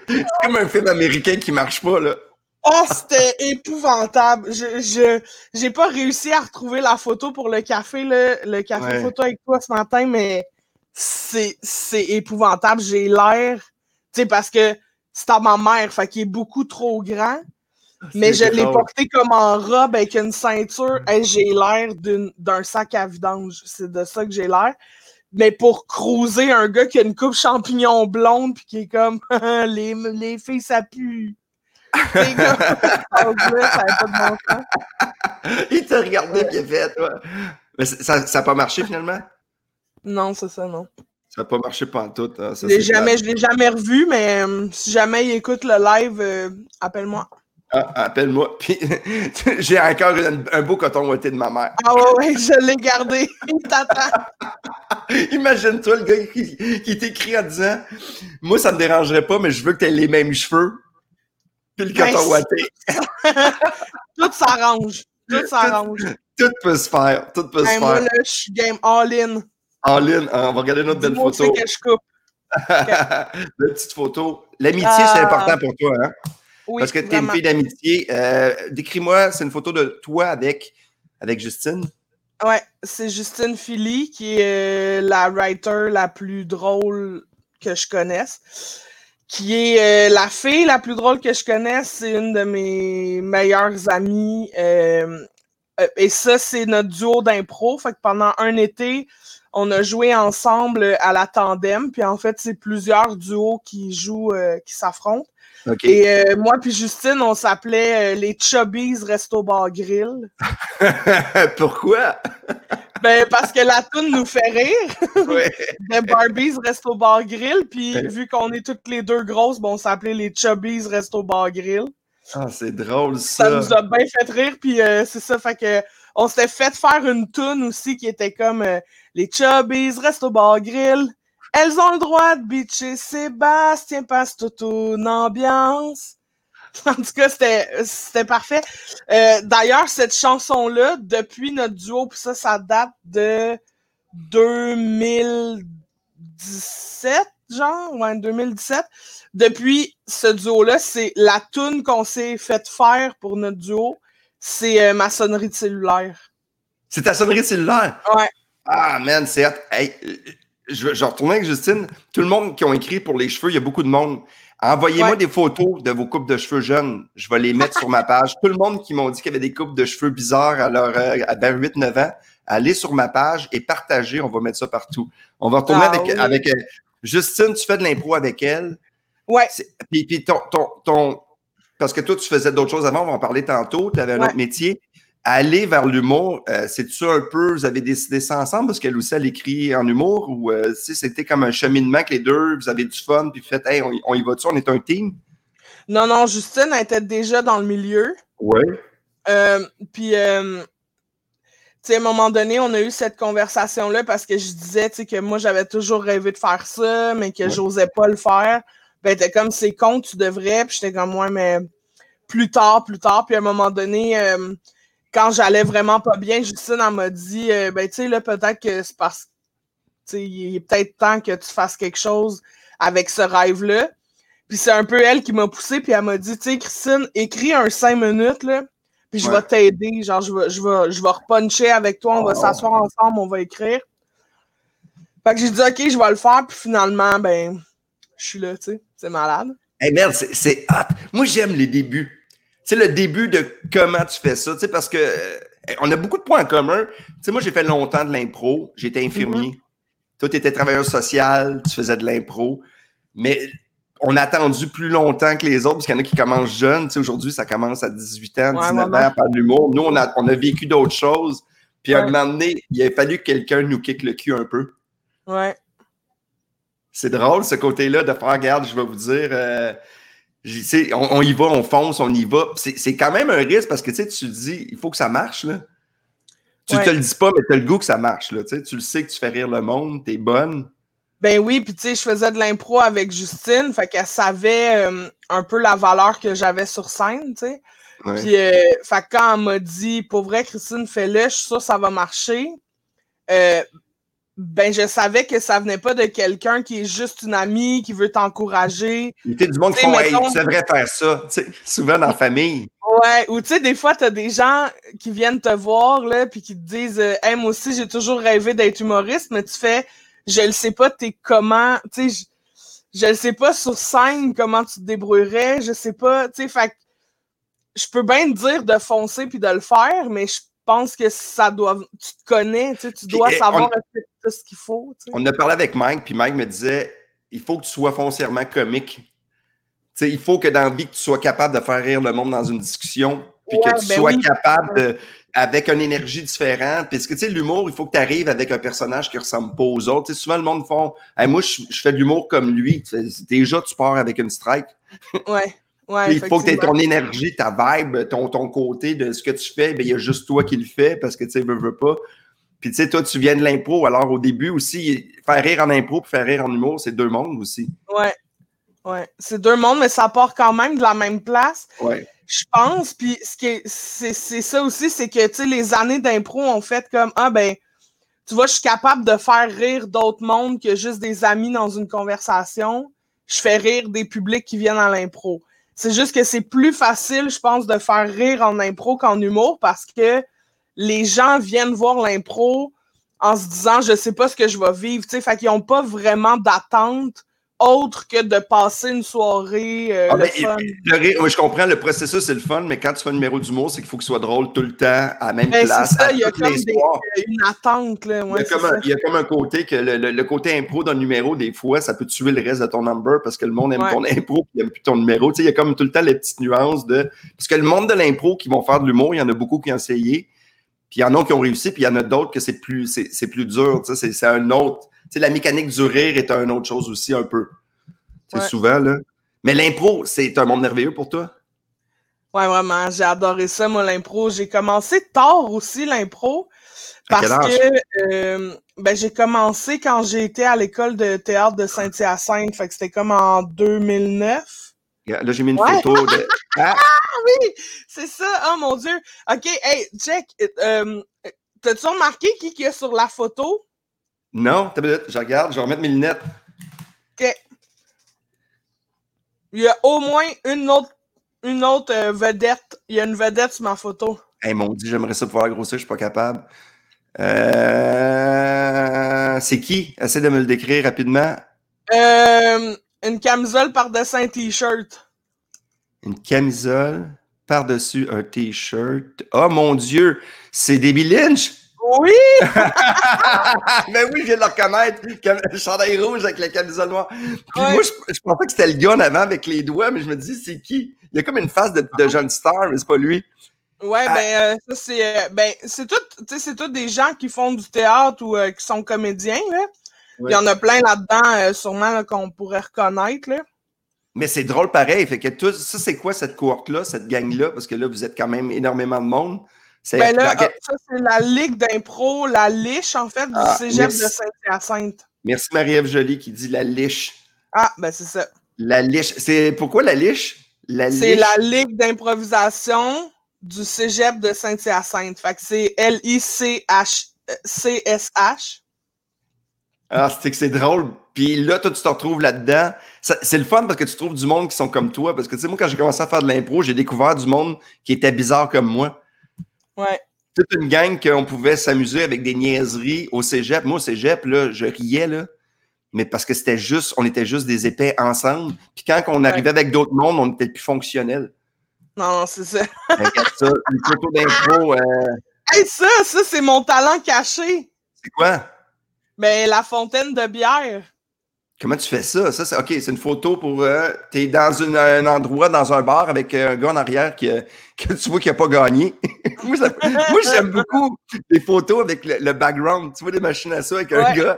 c'est comme un film américain qui marche pas, là. Oh, c'était épouvantable. Je, je, j'ai pas réussi à retrouver la photo pour le café, là, le café photo avec toi ce matin, mais c'est, c'est épouvantable. J'ai l'air, tu sais, parce que c'est à ma mère, fait qu'il est beaucoup trop grand. Mais je l'ai porté comme en robe avec une ceinture. et j'ai l'air d'un sac à vidange. C'est de ça que j'ai l'air mais pour cruiser un gars qui a une coupe champignon blonde puis qui est comme les, les filles ça pue. Il t'a regardé il a fait, toi. Mais ça n'a pas marché finalement? Non, c'est ça, non. Ça n'a pas marché pas en tout. Hein, je l'ai jamais, je l'ai jamais revu, mais euh, si jamais il écoute le live, euh, appelle-moi. Ah, appelle-moi. Puis j'ai encore un, beau coton ouaté de ma mère. Ah ouais, je l'ai gardé. Il t'attend. Imagine-toi le gars qui, qui t'écrit en disant Moi, ça me dérangerait pas, mais je veux que tu aies les mêmes cheveux. Puis le coton ouaté. Tout s'arrange. Tout s'arrange. Tout, peut se faire. Tout peut se faire. Moi, là, je suis game all-in. All-in. Ah, on va regarder notre belle photo. que je coupe. La petite photo. L'amitié, c'est ah. important pour toi, hein? Oui, Parce que tu es une fille d'amitié. Euh, décris-moi, c'est une photo de toi avec, avec Justine. Ouais, c'est Justine Philly qui est euh, la writer la plus drôle que je connaisse. Qui est euh, la fille la plus drôle que je connaisse. C'est une de mes meilleures amies. et ça, c'est notre duo d'impro. Fait que pendant un été, on a joué ensemble à la tandem. Puis en fait, c'est plusieurs duos qui jouent, qui s'affrontent. Et euh, moi puis Justine, on s'appelait euh, les Chubbies Resto Bar Grill. Pourquoi? ben parce que la toune nous fait rire. Ouais. de Barbies Resto Bar Grill. Puis vu qu'on est toutes les deux grosses, ben, on s'appelait les Chubbies Resto Bar Grill. Ah, c'est drôle ça. Ça nous a bien fait rire. Puis euh, c'est ça, fait que on s'était fait faire une toune aussi qui était comme les Chubbies Resto Bar Grill. Elles ont le droit de bitcher Sébastien passe toute une ambiance. En tout cas, c'était parfait. Euh, d'ailleurs, cette chanson-là, depuis notre duo, puis ça, ça date de 2017, genre, ouais, 2017. Depuis ce duo-là, c'est la tune qu'on s'est fait faire pour notre duo. C'est euh, ma sonnerie de cellulaire. C'est ta sonnerie de cellulaire? Ouais. Ah, man, c'est... Hey, je, vais retourner avec Justine. Tout le monde qui ont écrit pour les cheveux, il y a beaucoup de monde. Envoyez-moi des photos de vos coupes de cheveux jeunes. Je vais les mettre sur ma page. Tout le monde qui m'ont dit qu'il y avait des coupes de cheveux bizarres à leur euh, à 8-9 ans, allez sur ma page et partagez. On va mettre ça partout. On va retourner ah avec, avec euh, Justine. Tu fais de l'impro avec elle. Ouais. Puis, puis ton, ton, ton, parce que toi, tu faisais d'autres choses avant. On va en parler tantôt. Tu avais un autre métier aller vers l'humour, euh, c'est-tu un peu, vous avez décidé ça ensemble parce qu'elle aussi, elle écrit en humour ou euh, c'était comme un cheminement que les deux, vous avez du fun, puis faites, hey, on, y va-tu, on est un team? Non, non, Justine, elle était déjà dans le milieu. Oui. Euh, puis, tu sais, à un moment donné, on a eu cette conversation-là parce que je disais, tu sais, que moi, j'avais toujours rêvé de faire ça, mais que j'osais pas le faire. Ben, t'es comme, c'est con, tu devrais. Puis j'étais comme, moi, mais plus tard, plus tard. Puis à un moment donné, quand j'allais vraiment pas bien, Justine, elle m'a dit euh, ben, tu sais, là, peut-être que c'est parce que il est peut-être temps que tu fasses quelque chose avec ce rêve-là. Puis c'est un peu elle qui m'a poussé, puis elle m'a dit, tu sais, Christine, écris un cinq minutes, là, puis je vais t'aider. Genre, je vais, je, vais, je vais repuncher avec toi, on va oh. s'asseoir ensemble, on va écrire. Fait que j'ai dit, OK, je vais le faire, puis finalement, ben, je suis là, tu sais, c'est malade. Hey merde, c'est Moi, j'aime les débuts sais, le début de comment tu fais ça, tu sais, parce que euh, on a beaucoup de points en commun. Tu sais, moi, j'ai fait longtemps de l'impro, j'étais infirmier. Mm-hmm. Toi, tu étais travailleur social, tu faisais de l'impro. Mais on a attendu plus longtemps que les autres, parce qu'il y en a qui commencent jeunes. Tu sais, aujourd'hui, ça commence à 18 ans, 19 ans, par l'humour. Nous, on a, on a vécu d'autres choses. Puis à un moment donné, il a fallu que quelqu'un nous kick le cul un peu. Ouais. C'est drôle, ce côté-là, de faire, regarde, je vais vous dire, euh, on, on, y va, on fonce, on y va. C'est quand même un risque parce que tu te dis, il faut que ça marche. Là. Tu te le dis pas, mais tu as le goût que ça marche. Là, tu le sais que tu fais rire le monde, tu es bonne. Ben oui, puis tu sais, je faisais de l'impro avec Justine, fait qu'elle savait euh, un peu la valeur que j'avais sur scène, tu sais. Puis, euh, fait quand elle m'a dit, pour vrai, Christine, fais-le, je suis sûre que ça va marcher. Euh, ben je savais que ça venait pas de quelqu'un qui est juste une amie, qui veut t'encourager. Il y a du monde qui font hey, tu devrais faire ça, souvent dans la famille. Ouais, ou tu sais, des fois, tu as des gens qui viennent te voir, là, puis qui te disent euh, Hey, moi aussi, j'ai toujours rêvé d'être humoriste, mais tu fais Je le sais pas, t'es comment, tu sais, je, le sais pas sur scène comment tu te débrouillerais, je sais pas, tu sais, fait je peux bien te dire de foncer puis de le faire, mais je pense que ça doit. Tu te connais, tu, tu dois savoir ce qu'il faut. On a parlé avec Mike, puis Mike me disait il faut que tu sois foncièrement comique. sais, il faut que dans la vie, que tu sois capable de faire rire le monde dans une discussion, puis que tu ben sois capable de, avec une énergie différente. Parce que, tu sais, l'humour, il faut que tu arrives avec un personnage qui ressemble pas aux autres. sais, souvent, le monde font hey, Moi, je, fais de l'humour comme lui. Déjà, tu pars avec une strike. ouais. Ouais, il faut que tu aies ton énergie, ta vibe, ton, ton côté de ce que tu fais. Ben, il y a juste toi qui le fais parce que tu sais, veux, veux pas. Puis tu sais, toi, tu viens de l'impro. Alors au début aussi, faire rire en impro et faire rire en humour, c'est deux mondes aussi. Ouais. Ouais. C'est deux mondes, mais ça part quand même de la même place. Ouais. Je pense, puis c'est, ça aussi, c'est que, tu sais, les années d'impro ont fait comme, ah ben, tu vois, je suis capable de faire rire d'autres mondes que juste des amis dans une conversation. Je fais rire des publics qui viennent à l'impro. C'est juste que c'est plus facile, je pense, de faire rire en impro qu'en humour parce que les gens viennent voir l'impro en se disant, je sais pas ce que je vais vivre, tu sais, fait qu'ils ont pas vraiment d'attente autre que de passer une soirée euh, Ah, le ben. Le je comprends, le processus, c'est le fun, mais quand tu fais un numéro d'humour, c'est qu'il faut que ce soit drôle tout le temps, à la même Ben, place, ça, à il y a comme des- soirs. une attente, là. Il y, comme un, il y a comme un côté que le, le- le côté impro d'un numéro, des fois, ça peut tuer le reste de ton number parce que le monde aime Ouais. ton impro puis il aime plus ton numéro. Tu sais, il y a comme tout le temps les petites nuances de. Parce que le monde de l'impro qui vont faire de l'humour, il y en a beaucoup qui ont essayé. Puis il y en a qui ont réussi, puis il y en a d'autres que c'est plus, c'est, plus dur. C'est un autre. Sais, la mécanique du rire est une autre chose aussi, un peu. C'est Ouais. souvent, là. Mais l'impro, c'est un monde merveilleux pour toi? Ouais, vraiment, j'ai adoré ça, moi, l'impro. J'ai commencé tard aussi, l'impro. Parce que euh, ben, j'ai commencé quand j'ai été à l'école de théâtre de Saint-Hyacinthe. Fait que c'était comme en 2009. Là, j'ai mis une Ouais. photo de. Ah! Oui, c'est ça. Oh mon Dieu. OK, hey, check. Euh, T'as-tu remarqué qui qui est sur la photo? Non, t'as minute, je regarde, je vais remettre mes lunettes. OK. Il y a au moins une autre, une autre euh, vedette. Il y a une vedette sur ma photo. Hey, mon Dieu, j'aimerais ça pouvoir la grossir, je suis pas capable. Euh, C'est qui? Essaie de me le décrire rapidement. Euh, une camisole par-dessus un t-shirt. Une camisole par-dessus un t-shirt. Oh mon Dieu, c'est Debbie Lynch! Oui! ben oui, je viens de le reconnaître. Cam- Chandail rouge avec la camisole noire. Puis Ouais. moi, je, je pensais que c'était le gars en avant avec les doigts, mais je me dis, c'est qui? Il y a comme une face de, de jeune star, mais c'est pas lui. Ouais, Ah. ben, euh, ça, c'est. euh, ben, c'est tout, tu sais, c'est tout des gens qui font du théâtre ou euh, qui sont comédiens, là. Il y en a plein là-dedans, sûrement, là, qu'on pourrait reconnaître, là. Mais c'est drôle pareil. Fait que tout, ça, c'est quoi cette cohorte-là, cette gang-là? Parce que là, vous êtes quand même énormément de monde. C'est Ben là, euh, ça, c'est la Ligue d'impro, la liche, en fait, du Ah, cégep merci. de Saint-Hyacinthe. Merci Marie-Ève Joly qui dit la liche. Ah, ben, c'est ça. La liche. C'est pourquoi la liche? La C'est la Ligue d'improvisation du cégep de Saint-Hyacinthe. Fait que c'est L-I-C-H-C-S-H. Ah, c'est que c'est drôle. Puis là, toi, tu te retrouves là-dedans. C'est le fun parce que tu trouves du monde qui sont comme toi. Parce que, tu sais, moi, quand j'ai commencé à faire de l'impro, j'ai découvert du monde qui était bizarre comme moi. Ouais. Toute une gang qu'on pouvait s'amuser avec des niaiseries au cégep. Moi, au cégep, là, je riais, là. Mais parce que c'était juste, on était juste des épais ensemble. Puis quand on arrivait avec d'autres mondes, on était plus fonctionnels. Non, non, c'est ça. Regarde ça, une photo d'impro, euh, Hey, ça, ça, c'est mon talent caché. c'est quoi? Ben, la fontaine de bière. Comment tu fais ça? Ça, c'est OK, c'est une photo pour. Euh, T'es dans une- un endroit, dans un bar avec euh, un gars en arrière qui, euh, que tu vois qui n'a pas gagné. moi, j'aime beaucoup les photos avec le, le background. Tu vois des machines à sous avec un gars.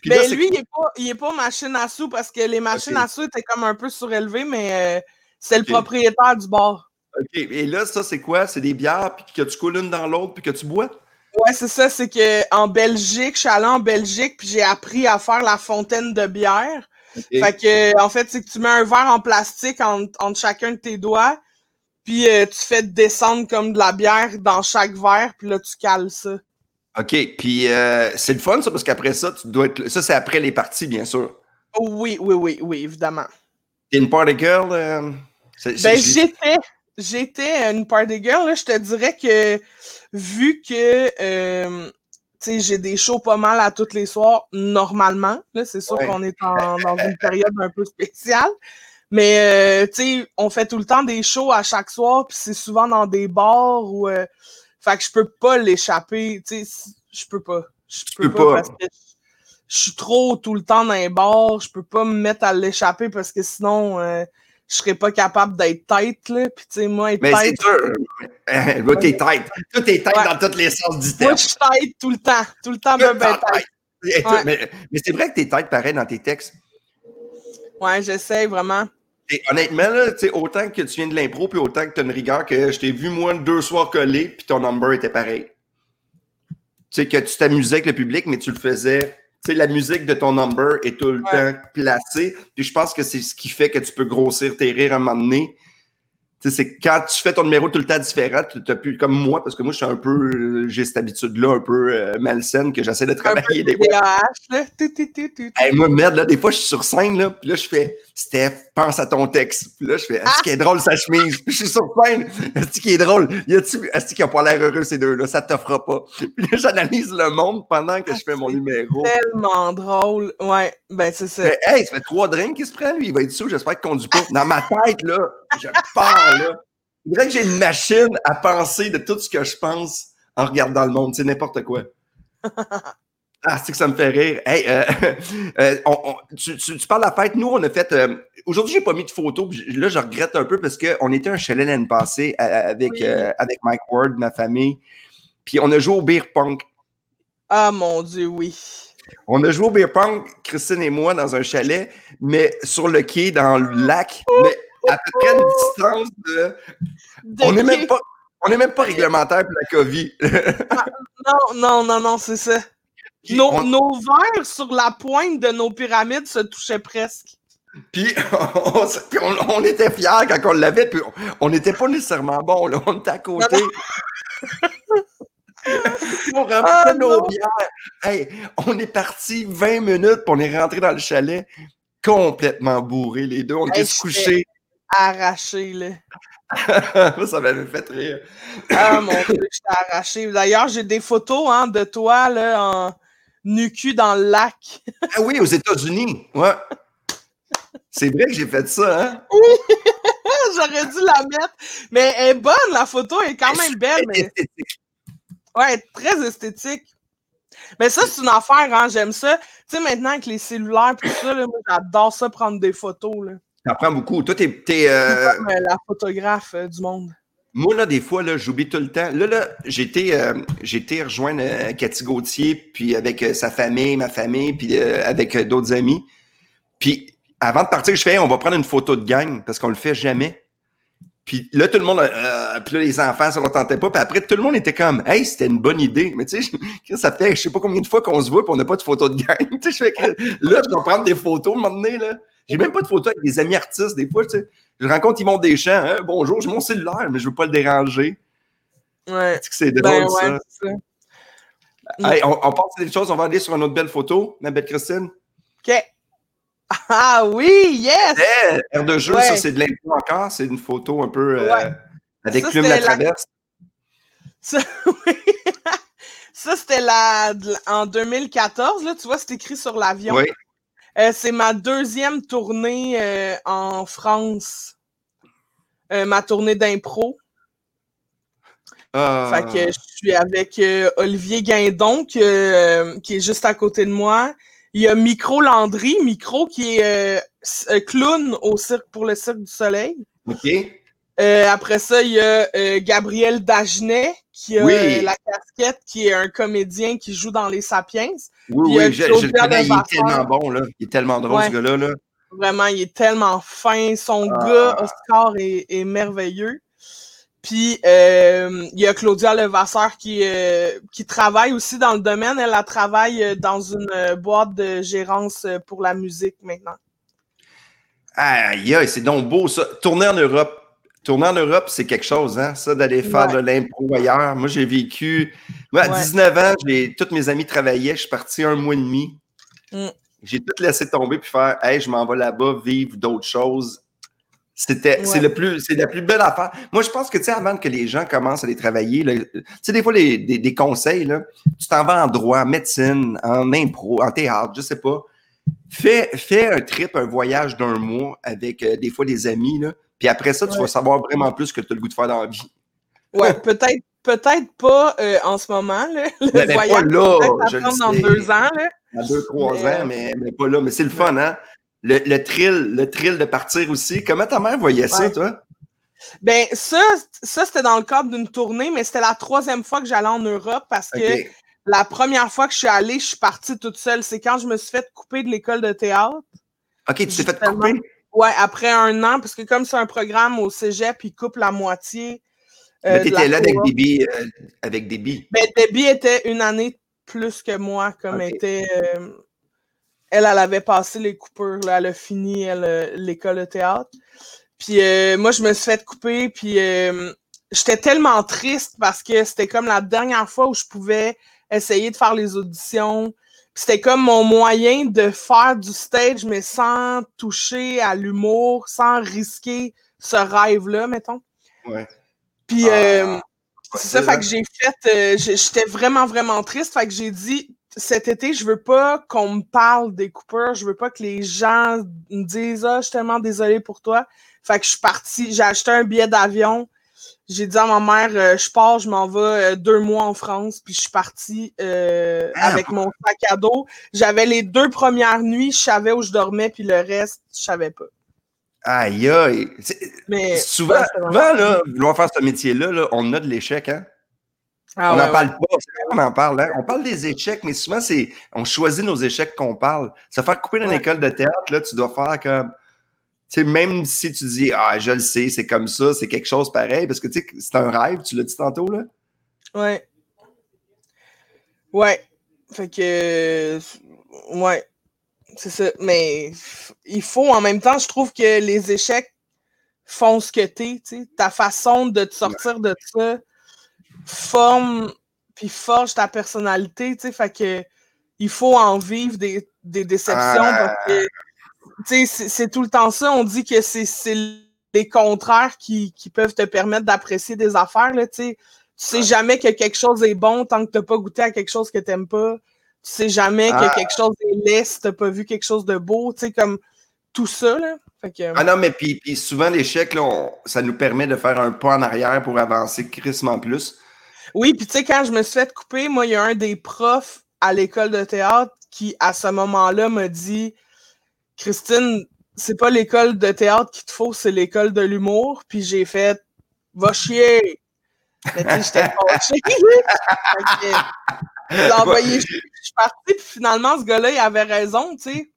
Puis Ben, là, lui, il est, pas, il est pas machine à sous parce que les machines à sous étaient comme un peu surélevées, mais euh, c'est le propriétaire du bar. OK. Et là, ça, c'est quoi? C'est des bières, puis que tu coules une dans l'autre, puis que tu bois? Ouais, c'est ça, c'est que en Belgique, je suis allée en Belgique, puis j'ai appris à faire la fontaine de bière. Fait que, en fait, c'est que tu mets un verre en plastique entre, entre chacun de tes doigts, puis euh, tu fais descendre comme de la bière dans chaque verre, puis là, tu cales ça. OK. Puis euh, c'est le fun, ça, parce qu'après ça, tu dois être. Ça, c'est après les parties, bien sûr. Oui, oui, oui, oui, évidemment. T'es une party girl? euh, Ben, j'étais, j'étais une party girl, là, je te dirais que, vu que, euh, tu sais, j'ai des shows pas mal à tous les soirs, normalement, là, c'est sûr Ouais. qu'on est en- dans une période un peu spéciale, mais, euh, tu sais, on fait tout le temps des shows à chaque soir, puis c'est souvent dans des bars ou, euh, fait que je peux pas l'échapper, tu sais, je peux pas. Je peux, peux pas, pas. parce que je suis trop tout le temps dans les bars, je peux pas me mettre à l'échapper parce que sinon, euh, je serais pas capable d'être tête, là. Puis, tu sais, moi, être Mais c'est tête, dur. Là, t'es tête. Toi, t'es tête Ouais. dans tous les sens du moi, terme. je suis tête tout le temps. Tout le temps, tête. Toi, Ouais. Mais, mais c'est vrai que t'es tête pareil dans tes textes. Ouais, j'essaie vraiment. Et honnêtement, là, autant que tu viens de l'impro, puis autant que tu as une rigueur, que je t'ai vu, moi, deux soirs collés, puis ton number était pareil. Tu sais, que tu t'amusais avec le public, mais tu le faisais. Tu sais, la musique de ton number est tout le temps placée. Puis je pense que c'est ce qui fait que tu peux grossir tes rires à un moment donné c'est quand tu fais ton numéro tout le temps différent, tu n'as plus comme moi, parce que moi, je suis un peu, j'ai cette habitude-là un peu euh, malsaine que j'essaie de travailler des fois. moi, merde, là, des fois, je suis sur scène, là, puis là, je fais Steph, pense à ton texte. Puis là, je fais Est-ce ah! qui est drôle sa chemise? Puis je suis sur scène. Est-ce qui est drôle? Est-ce qu'il a pas l'air heureux ces deux-là? Ça t'offre pas. Puis là, j'analyse le monde pendant que je fais mon ah, numéro. Tellement drôle. Ouais, ben c'est ça. hey, ça fait trois drinks qu'il se prend, lui. Il va être sûr, j'espère qu'il conduit pas. Dans ma tête, là, je pars, là. Il dirait que j'ai une machine à penser de tout ce que je pense en regardant le monde. C'est n'importe quoi. Ah, c'est que ça me fait rire. Hey, euh, euh, tu, parles de la fête. Nous, on a fait. Euh, aujourd'hui, j'ai pas mis de photos. Là, je regrette un peu parce qu'on était un chalet l'année passée avec, avec Mike Ward, ma famille. Puis on a joué au beer punk. Ah mon Dieu, oui. On a joué au beer punk, Christine et moi, dans un chalet, mais sur le quai, dans le lac. Mais à peu près une distance de. on n'est même pas. On n'est même pas réglementaire pour la COVID. Ah, non, non, non, non, c'est ça. Nos, verres sur la pointe de nos pyramides se touchaient presque. Puis on, était fiers quand on l'avait, puis on n'était pas nécessairement bon, là, on était à côté. on ah, nos bières. on est parti 20 minutes, puis on est rentré dans le chalet complètement bourré, les deux. On était couchés arraché, là. ça m'avait fait rire. ah mon dieu, j'étais arraché. D'ailleurs, j'ai des photos hein, de toi là, en nu-cul dans le lac. ah oui, aux États-Unis. Ouais. C'est vrai que j'ai fait ça, hein? J'aurais dû la mettre. Mais elle est bonne, la photo est quand même belle. Mais... Esthétique. Ouais, très esthétique. Mais ça, c'est une affaire, hein, j'aime ça. Tu sais, maintenant avec les cellulaires et tout ça, là, j'adore ça prendre des photos. Là. T'apprends beaucoup. Toi, t'es. es, euh, euh... la photographe euh, du monde. Moi, là, des fois, là, j'oublie tout le temps. Là, là, j'étais, euh, j'étais rejoindre Cathy Gauthier, puis avec sa famille, ma famille, puis avec d'autres amis. Puis, avant de partir, je fais, on va prendre une photo de gang, parce qu'on le fait jamais. Puis là, tout le monde, puis là, les enfants, ça ne tentait pas. Puis après, tout le monde était comme, hey, c'était une bonne idée. Mais tu sais, ça fait, je sais pas combien de fois qu'on se voit, puis on n'a pas de photo de gang. tu sais, là, je dois prendre des photos, à un moment donné, là. J'ai même pas de photos avec des amis artistes. Des fois, tu sais, je rencontre Yvon Deschamps. Hein, bonjour, j'ai mon cellulaire, mais je veux pas le déranger. Ouais. que c'est drôle, ben ça? Hey, on, on passe des choses, on va aller sur une autre belle photo, ma belle Christine. OK. Ah oui, yes! Yeah, de jeu, ça, c'est de l'impôt encore. C'est une photo un peu euh, avec plume la traverse. Ça, oui. ça c'était la... en 2014, là, tu vois, c'est écrit sur l'avion. Oui. Euh, c'est ma deuxième tournée euh, en France. Euh, ma tournée d'impro. Ah. Fait que je suis avec Olivier Guindon qui, est juste à côté de moi. Il y a Micro Landry, Micro qui est clown au cirque pour le Cirque du Soleil. OK. après ça, il y a Gabriel Dagenet qui a la casquette, qui est un comédien qui joue dans Les Sapiens. Oui, oui, je, le connais, il est tellement bon, là. Il est tellement drôle, ce gars-là. Là. Vraiment, il est tellement fin. Son ah. gars, Oscar, est, merveilleux. Puis, euh, il y a Claudia Levasseur qui, euh, qui travaille aussi dans le domaine. Elle, travaille dans une boîte de gérance pour la musique maintenant. Aïe, c'est donc beau ça. Tourner en Europe. Tourner en Europe, c'est quelque chose, hein, ça, d'aller faire de l'impro ailleurs. Moi, j'ai vécu. Moi, à 19 ans, tous mes amis travaillaient. Je suis parti un mois et demi. Mm. J'ai tout laissé tomber puis faire Hey, je m'en vais là-bas vivre d'autres choses. C'était, c'est le plus, c'est la plus belle affaire. Moi, je pense que, tu sais, avant que les gens commencent à les travailler, tu sais, des fois, les, des, conseils, là, tu t'en vas en droit, en médecine, en impro, en théâtre, je sais pas. Fais, fais un trip, un voyage d'un mois avec euh, des fois des amis, là, puis après ça, tu vas savoir vraiment plus ce que tu as le goût de faire dans la vie. Ouais, peut-être peut-être pas euh, en ce moment, là, le mais voyage. Pas là, je dans deux ans. Là. Dans deux, trois ans, mais, mais, pas là. Mais c'est le fun, hein? Le, le, thrill, le thrill de partir aussi. Comment ta mère voyait ça, toi? Ben, ça, ça c'était dans le cadre d'une tournée, mais c'était la troisième fois que j'allais en Europe parce que la première fois que je suis allée, je suis partie toute seule. C'est quand je me suis fait couper de l'école de théâtre. OK, tu t'es fait couper? Ouais, après un an, parce que comme c'est un programme au cégep, ils coupent la moitié. Euh, Mais t'étais là avec Debbie, euh, avec Debbie. Ben, était une année plus que moi, comme était. Euh, elle, elle avait passé les coupures, là, elle a fini l'école de théâtre. Puis moi, je me suis fait couper, puis j'étais tellement triste parce que c'était comme la dernière fois où je pouvais essayer de faire les auditions. C'était comme mon moyen de faire du stage, mais sans toucher à l'humour, sans risquer ce rêve-là, mettons. Ouais. Puis, ah, euh, c'est ça, fait que j'ai fait, euh, j'étais vraiment, vraiment triste, fait que j'ai dit, cet été, je veux pas qu'on me parle des coupeurs, je veux pas que les gens me disent, ah, je suis tellement désolée pour toi. Fait que je suis partie, j'ai acheté un billet d'avion, j'ai dit à ma mère, euh, je pars, je m'en vais deux mois en France, puis je suis partie ah, avec mon sac à dos. J'avais les deux premières nuits, je savais où je dormais, puis le reste, je savais pas. Aïe, aïe. Mais, souvent, souvent là, vouloir faire ce métier-là, on a de l'échec, hein? Ah on n'en parle pas, on en parle. Hein? On parle des échecs, mais souvent, c'est on choisit nos échecs qu'on parle. Se faire couper dans l'école de théâtre, là, tu dois faire comme. Tu sais, même si tu dis Ah, je le sais, c'est comme ça, c'est quelque chose pareil, parce que tu sais, c'est un rêve, tu l'as dit tantôt, là. Ouais. Ouais. Fait que. Ouais. C'est ça. Mais il faut en même temps, je trouve que les échecs font ce que t'es. Ta façon de te sortir de ça forme puis forge ta personnalité. Fait que il faut en vivre des, déceptions parce que c'est tout le temps ça. On dit que c'est les contraires qui, peuvent te permettre d'apprécier des affaires. Là, tu sais jamais que quelque chose est bon tant que tu n'as pas goûté à quelque chose que tu n'aimes pas tu sais jamais que ah. quelque chose est laid si t'as pas vu quelque chose de beau, tu sais, comme tout ça, là. Ah non, mais puis, souvent, l'échec, ça nous permet de faire un pas en arrière pour avancer crissement plus. Oui, puis tu sais, quand je me suis fait couper, moi, il y a un des profs à l'école de théâtre qui, à ce moment-là, m'a dit Christine, c'est pas l'école de théâtre qu'il te faut, c'est l'école de l'humour. Puis j'ai fait Va chier! Mais tu sais, j'étais fâchée. J'ai envoyé, je suis partie, puis finalement, ce gars-là, il avait raison, tu sais.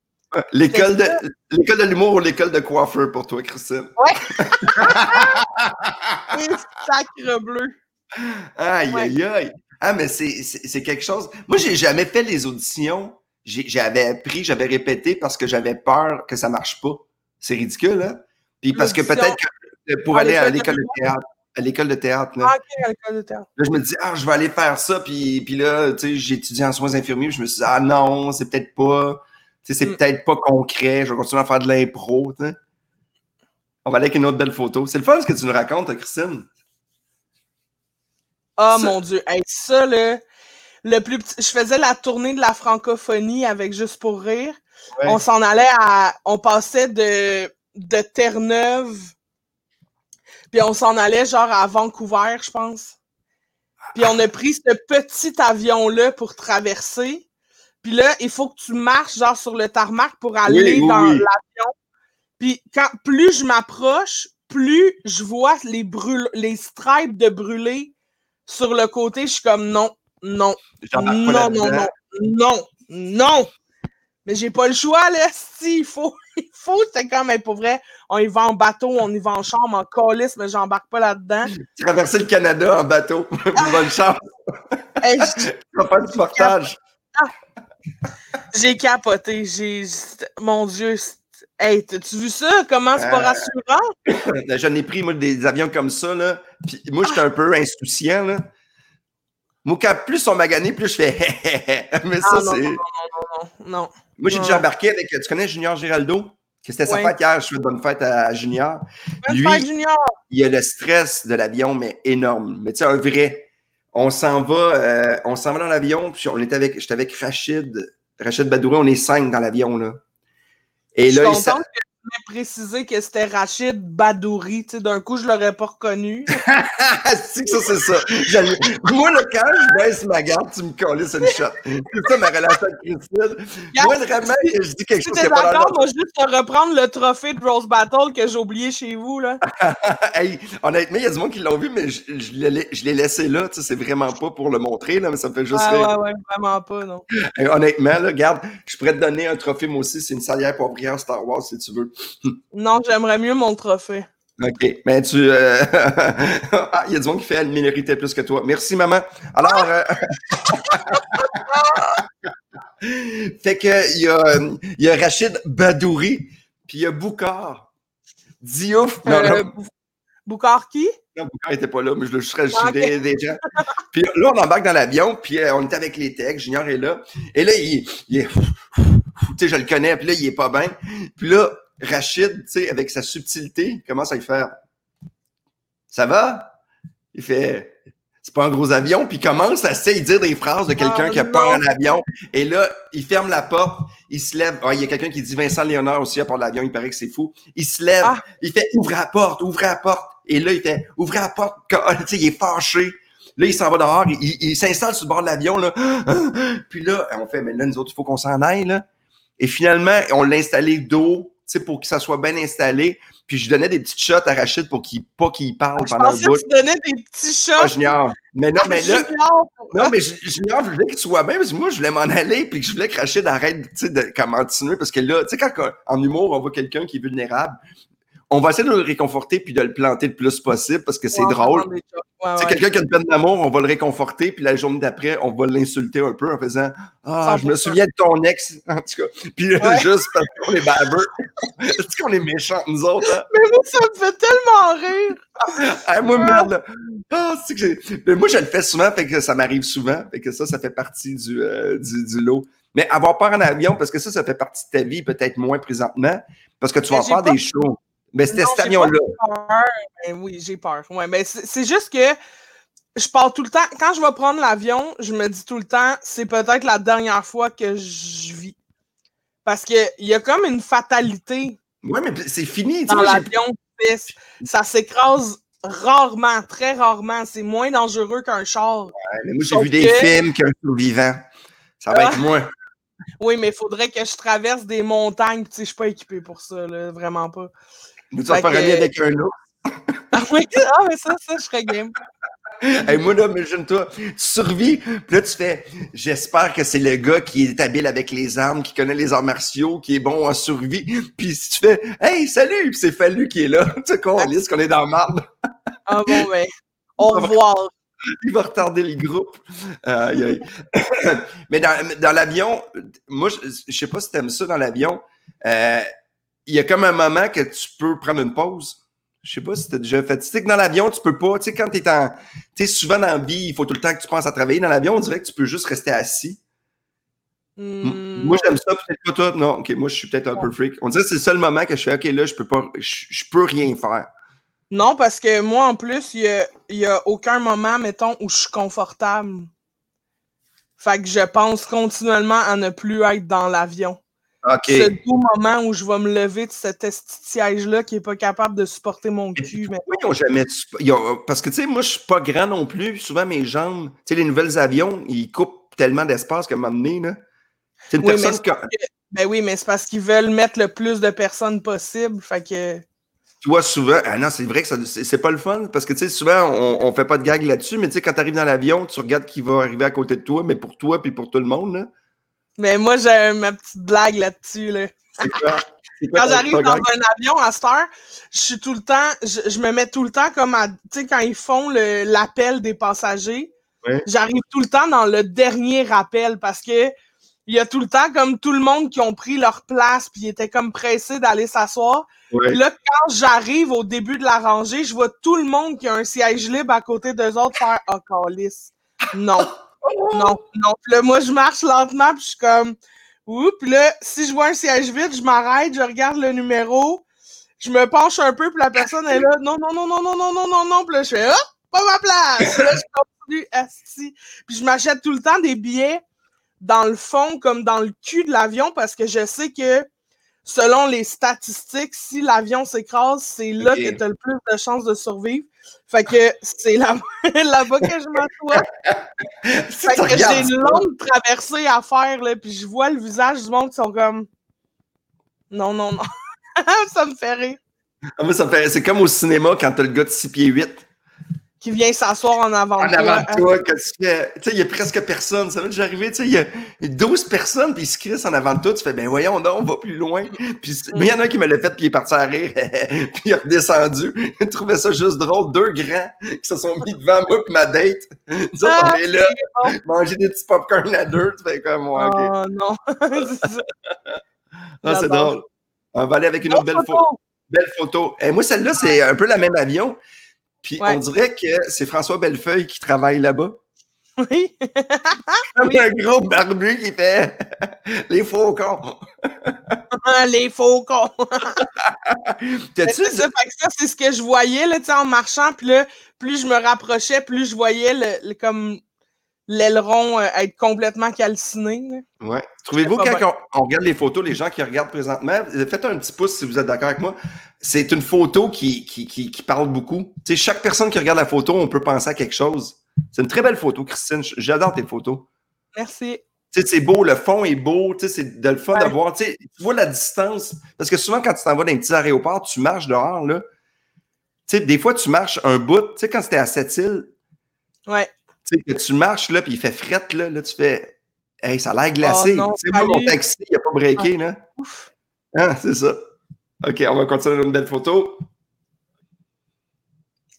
L'école de, l'école de l'humour ou l'école de coiffeur pour toi, Christine? Ouais. sacre bleu. Aïe, aïe, aïe. Ah, mais c'est quelque chose. Moi, j'ai jamais fait les auditions. J'avais appris, j'avais répété parce que j'avais peur que ça marche pas. C'est ridicule, hein? Puis parce que peut-être que pour aller à l'école de théâtre à l'école de théâtre. Là. Ah, OK, à l'école de théâtre. Là, je me dis, ah, je vais aller faire ça. Puis, puis là, tu sais, j'ai étudié en soins infirmiers. Je me suis dit, ah non, c'est peut-être pas, tu sais, c'est mm. peut-être pas concret. Je vais continuer à faire de l'impro, tu sais. On va aller avec une autre belle photo. C'est le fun ce que tu nous racontes, Christine. Oh mon Dieu. Hey, ça, là, le plus petit... Je faisais la tournée de la francophonie avec Juste pour rire. On s'en allait à. On passait de, de Terre-Neuve puis on s'en allait genre à Vancouver, je pense. Puis on a pris ce petit avion-là pour traverser. Puis là, il faut que tu marches genre sur le tarmac pour aller dans l'avion. Puis quand plus je m'approche, plus je vois les brûle les stripes de brûlés sur le côté. Je suis comme non, non, non, non, non, non, non. Mais j'ai pas le choix, là. Si, il faut, il faut, c'est comme, mais pour vrai, on y va en bateau, on y va en chambre, en colis, mais j'embarque pas là-dedans. Traverser le Canada en bateau. Bonne chance. Hey, vas pas du portage. J'ai capoté. J'ai. Mon Dieu. Hey, t'as-tu vu ça? Comment c'est pas euh, rassurant? J'en ai pris, moi, des avions comme ça, là. Puis moi, j'étais un peu insouciant, là. Moi, quand plus on m'a gagné, plus je fais Mais ça, ah, c'est. Non, non, non, non, Moi, j'ai déjà embarqué avec. Tu connais Junior Giraldo? C'était sa fête hier. Je fais bonne fête à Junior. Bonne Lui, fête, Junior! Il a le stress de l'avion, mais énorme. Mais tu sais, un vrai. On s'en va, euh, on s'en va dans l'avion, puis on était avec, j'étais avec Rachid, Rachid Badouré, on est cinq dans l'avion, là. Et là, il préciser que c'était Rachid Badouri. Tu sais, d'un coup, je l'aurais pas reconnu. que ça, c'est ça. Moi, le quand je baisse ma garde, tu me colles une shot. C'est ça ma relation avec Christine. Moi, vraiment, je dis quelque chose qui pas d'accord, moi, juste te reprendre le trophée de Rose Battle que j'ai oublié chez vous, là. hey, honnêtement, il y a du monde qui l'ont vu, mais je, je l'ai laissé là. Tu sais, c'est vraiment pas pour le montrer, là, mais ça me fait juste ah, Ouais, ouais, vraiment pas, non. honnêtement, là, regarde, je pourrais te donner un trophée, moi aussi. C'est une salière pour en Star Wars, si tu veux. Non, j'aimerais mieux mon trophée. OK. Mais tu. euh, ah, il y a du monde qui fait elle méritait plus que toi. Merci, maman. Alors. euh, fait que il y a, y a Rachid Badouri, puis il y a Boukar. Diouf. Non, Euh, non, Bou- Boucard qui? non, Boukar n'était pas là, mais je le serais Ah, des, gens. Puis là, on embarque dans l'avion, puis euh, on est avec les techs, Junior est là. Et là, il, il est. Tu sais, je le connais, puis là, il est pas bien. Puis là, Rachid, tu sais, avec sa subtilité, il commence à lui faire Ça va? Il fait C'est pas un gros avion, puis il commence à essayer de dire des phrases de quelqu'un Oh, qui a peur en avion. Et là, il ferme la porte, il se lève. Ah, il y a quelqu'un qui dit Vincent Léonard aussi à part de l'avion, il paraît que c'est fou. Il se lève, Ah. il fait Ouvrez la porte, ouvrez la porte. Et là, il fait Ouvrez la porte. Quand- Tu sais, il est fâché. Là, il s'en va dehors, il, s'installe sur le bord de l'avion, là. Puis là, on fait, mais là, nous autres, il faut qu'on s'en aille, là. Et finalement, on l'a installé sais, pour que ça soit bien installé. Puis je donnais des petites shots à Rachid pour qu'il, pas qu'il parle Je pendant le bout. que tu donnais des petits Ah, shots. j'ignore. Mais non, mais là, Junior. non, mais je, voulais qu'il soit bien parce que moi, je voulais m'en aller puis que je voulais que Rachid arrête, tu de continuer parce que là, tu sais, quand- en humour, on voit quelqu'un qui est vulnérable, on va essayer de le réconforter puis de le planter le plus possible parce que c'est drôle. Ouais, ouais. quelqu'un qui a une peine d'amour, on va le réconforter, puis la journée d'après, on va l'insulter un peu en faisant Ah, je me 100%. souviens de ton ex, en tout cas. Puis Ouais. juste parce qu'on est baveux. Est-ce qu'on est méchants, nous autres? Hein? Mais moi, ça me fait tellement rire. Ah, moi, merde. Ah, c'est que. Mais moi, je le fais souvent, fait que ça m'arrive souvent. Fait que ça, ça fait partie du, euh, du, du lot. Mais avoir peur en avion, parce que ça, ça fait partie de ta vie, peut-être moins présentement, parce que tu vas Mais faire pas des shows. Mais c'était cet avion-là. peur. Oui, j'ai peur. Ouais, mais c'est juste que je pars tout le temps. Quand je vais prendre l'avion, je me dis tout le temps, c'est peut-être la dernière fois que je vis. Parce qu'il y a comme une fatalité Ouais, mais c'est fini. Dans l'avion. Ça s'écrase rarement, très rarement. C'est moins dangereux qu'un char. Ouais, mais moi, j'ai vu des que- films qu'un survivant. Ça va Ah. être moi. Oui, mais il faudrait que je traverse des montagnes. je suis pas équipée pour ça, là, vraiment pas. Vas Fait faire que- avec un autre. Ah, oui, ah, mais ça, ça, je serais game. Hey, moi, là, imagine-toi, tu survis, puis là, tu fais, j'espère que c'est le gars qui est habile avec les armes, qui connaît les arts martiaux, qui est bon en survie. Puis si tu fais, hey, salut, puis c'est Fallu qui est là. Tu sais quoi, on lisse qu'on est dans le marde. Ah bon, ben, au revoir. Il va retarder le groupe. Aïe, aïe. Mais dans, dans l'avion, moi, je, je sais pas si t'aimes ça dans l'avion. euh, Il y a comme un moment que tu peux prendre une pause. Je sais pas si t'as déjà fait. Tu sais que dans l'avion, tu peux pas. Tu sais, quand t'es en. Tu sais, souvent dans la vie, il faut tout le temps que tu penses à travailler. Dans l'avion, on dirait que tu peux juste rester assis. Hmm, Moi, j'aime ça, peut-être pas toi. Non, ok, moi, je suis peut-être un peu freak. On dirait que c'est le seul moment que je fais, ok, là, je peux pas. Je, je peux rien faire. Non, parce que moi, en plus, il y a, a aucun moment, mettons, où je suis confortable. Fait que je pense continuellement à ne plus être dans l'avion. Ok. Ce doux moment où je vais me lever de cet siège-là qui est pas capable de supporter mon cul. Mais... Pourquoi ils ont jamais. ils ont- Parce que, tu sais, moi, je suis pas grand non plus. Souvent, mes jambes, tu sais, les nouvelles avions, ils coupent tellement d'espace qu'à un moment donné, là. C'est une Oui, personne c'est qui. que- Ben oui, mais c'est parce qu'ils veulent mettre le plus de personnes possible. Fait que. Tu vois, souvent. Ah non, c'est vrai que ça- c'est c'est pas le fun. Parce que, tu sais, souvent, on, on fait pas de gag là-dessus. Mais, tu sais, quand t'arrives dans l'avion, tu regardes qui va arriver à côté de toi, mais pour toi, puis pour tout le monde, là. Mais moi, j'ai ma petite blague là-dessus. Là. C'est quoi? Quand j'arrive dans un avion à cette heure, je suis tout le temps, je, je me mets tout le temps comme à, tu sais, quand ils font le- l'appel des passagers, Ouais. j'arrive tout le temps dans le dernier rappel parce que il y a tout le temps comme tout le monde qui ont pris leur place puis ils étaient comme pressés d'aller s'asseoir. Ouais. Puis là, quand j'arrive au début de la rangée, je vois tout le monde qui a un siège libre à côté d'eux autres faire « Ah, calice. Non. Non, non. Là, moi, je marche lentement puis je suis comme... Ouh, puis là, si je vois un siège vide, je m'arrête, je regarde le numéro, je me penche un peu, puis la personne est là, non, non, non, non, non, non, non, non, non, puis là, je fais, hop, pas ma place! Puis là, je continue, asti. Puis je m'achète tout le temps des billets dans le fond, comme dans le cul de l'avion, parce que je sais que, selon les statistiques, si l'avion s'écrase, c'est là que tu as le plus de chances de survivre. Fait que c'est là- là-bas que je m'assois. Si Fait que j'ai une longue traversée à faire, là, puis je vois le visage du monde qui sont comme. Non, non, non. ça me fait rire. ah, moi, ça me fait- C'est comme au cinéma quand t'as le gars de 6 pieds 8 qui vient s'asseoir en avant En de toi. avant de toi, que tu fais. Tu sais, il y a presque personne. Ça va déjà arriver, tu sais, il y a 12 personnes, puis ils se crissent en avant de toi. Tu fais, ben voyons, non, on va plus loin. Puis, il y en a un qui me l'a fait, puis il est parti à rire. puis il est redescendu. Il trouvait ça juste drôle. Deux grands qui se sont mis devant moi, puis ma date. Autres, Ah, on est là, manger des petits popcorn à deux. Tu fais comme, ok. Oh non. C'est ça. Ah, c'est j'adore. drôle. On va aller avec une autre belle photo. photo. Belle photo. Et moi, celle-là, c'est un peu la même avion. Puis Ouais. on dirait que c'est François Bellefeuille qui travaille là-bas. Oui. Comme un gros barbu qui fait les faucons. Les faucons. T'as-tu C'est ça, fait que ça, c'est ce que je voyais là, tu sais, en marchant. Puis là, plus je me rapprochais, plus je voyais le, le- comme l'aileron euh, être complètement calciné. là. Ouais. Trouvez-vous quand on, on regarde les photos, les gens qui regardent présentement, faites un petit pouce si vous êtes d'accord avec moi. C'est une photo qui, qui, qui, qui parle beaucoup. Tu sais, chaque personne qui regarde la photo, on peut penser à quelque chose. C'est une très belle photo, Christine. J'adore tes photos. Merci. Tu sais, c'est beau, le fond est beau, tu sais, c'est de le fun de Ouais. voir. Tu vois la distance. Parce que souvent, quand tu t'en vas dans un petit aéroport, tu marches dehors, là. Tu sais, des fois, tu marches un bout. Tu sais, quand c'était à Sept-Îles, Ouais. tu sais, que tu marches, là, puis il fait frette, là, là, tu fais Hey, ça a l'air glacé. Oh tu sais, moi, mon taxi, il n'a pas breaké, là. Ouf. Ah, c'est ça. OK, on va continuer une belle photo.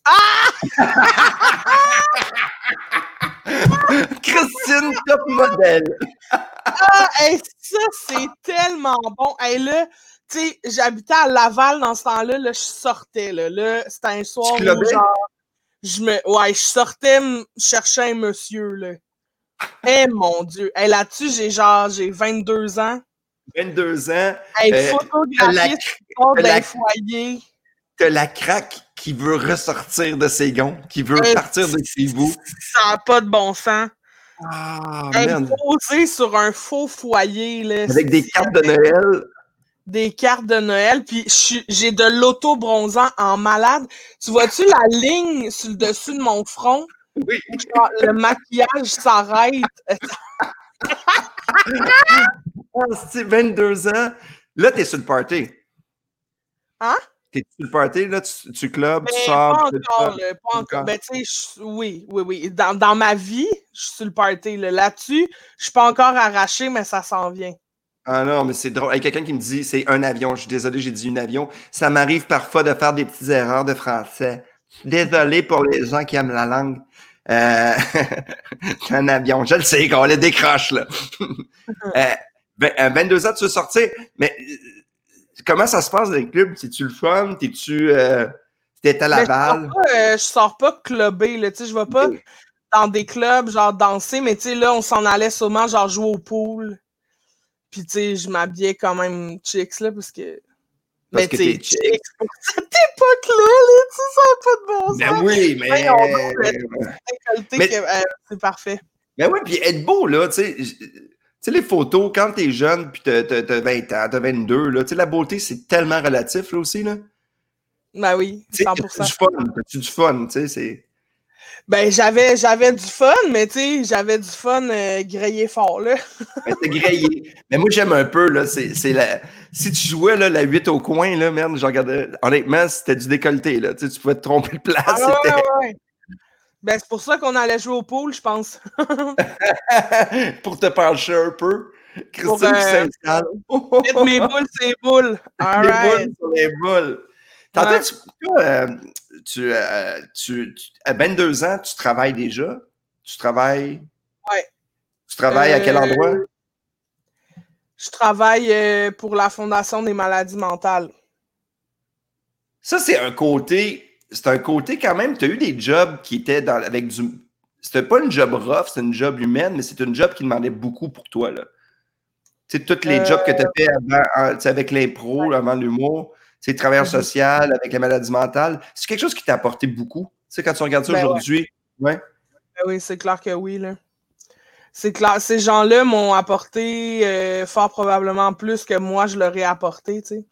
Ah! Christine, top modèle. Ah, hey, ça, c'est tellement bon. Hey, là, tu sais, j'habitais à Laval dans ce temps-là. Là, je sortais. Là, là c'était un soir où, genre, je me, ouais, je sortais chercher un monsieur, là. Eh, mon Dieu. Hey, là-dessus, j'ai genre, j'ai 22 ans. 22 ans. Hey, Euh, t'as la, d'un foyer. t'as la craque qui veut ressortir de ses gonds, qui veut Euh, partir de ses bouts. Ça n'a pas de bon sens. Ah, Hey, posé sur un faux foyer, là. Avec des cartes de Noël. des cartes de Noël, puis j'ai de l'auto-bronzant en malade. Tu vois-tu la ligne sur le dessus de mon front? Oui. Genre, le maquillage s'arrête. Ah, c'est 22 ans. Là, t'es sur le party. Hein? T'es sur le party, là, tu, tu clubs, tu Mais sors. pas encore, là, pas encore. Ben, tu sais, oui, oui, oui. Dans, dans ma vie, je suis sur le party. là. Là-dessus, je suis pas encore arraché, mais ça s'en vient. Ah non, mais c'est drôle. Il y a quelqu'un qui me dit c'est un avion. Je suis désolé, j'ai dit un avion. Ça m'arrive parfois de faire des petites erreurs de français. Désolé pour les gens qui aiment la langue. Euh, un avion. Je le sais qu'on les décroche, là. euh, ben, à 22 ans, tu veux sortir? Mais euh, comment ça se passe dans les clubs? C'est-tu le fun? T'es-tu euh, t'es à sors Laval? euh, je sors pas clubber, là. Tu sais, je vais pas dans des clubs, genre danser, mais tu sais, là, on s'en allait sûrement, genre jouer au pool. Puis, tu sais, je m'habillais quand même chicks, là, parce que. Parce mais que t'es chic. chicks pour cette époque-là, là, tu n'a pas de bon sens. Ben oui, mais. Décolleté mais- euh, c'est parfait. Ben oui, puis être beau, là, tu sais. Tu sais, les photos, quand t'es jeune, puis t'as t'as- t'as 20 ans, t'as 22, là, tu sais, la beauté, c'est tellement relatif, là, aussi, là. Ben oui, Tu sais, 100%. t'as-tu du fun, t'as-tu du fun, tu sais, c'est... Ben, j'avais, j'avais du fun, mais tu sais, j'avais du fun euh, grillé fort, là. Grillé. Mais moi, j'aime un peu, là, c'est c'est la... Si tu jouais, là, la 8 au coin, là, merde, je regardais... Honnêtement, c'était du décolleté, là, tu sais, tu pouvais te tromper de place, Ah, ouais, ouais. Ben, c'est pour ça qu'on allait jouer au pool, je pense. pour te pencher un peu. Christine qui euh, s'installe. Mes boules, c'est boules. All les right. boules sur les boules. Tantôt, Ouais. tu, euh, tu, euh, tu- tu- à 22 ans, tu travailles déjà? Tu travailles? Ouais. Tu travailles à quel Euh, endroit? Je travaille pour la Fondation des maladies mentales. Ça, c'est un côté, c'est un côté quand même, tu as eu des jobs qui étaient dans, avec du... C'était pas une job rough, c'est une job humaine, mais c'est une job qui demandait beaucoup pour toi, là. Tu sais, tous les jobs que tu as fait avant, tu avec l'impro, avant l'humour, tu sais, travailleur Mhm. social, avec la maladie mentale, c'est quelque chose qui t'a apporté beaucoup. Tu sais, quand tu regardes ça Ben aujourd'hui, ouais. Ben oui, c'est clair que oui, là. C'est clair. Ces gens-là m'ont apporté euh, fort probablement plus que moi, je leur ai apporté, tu sais.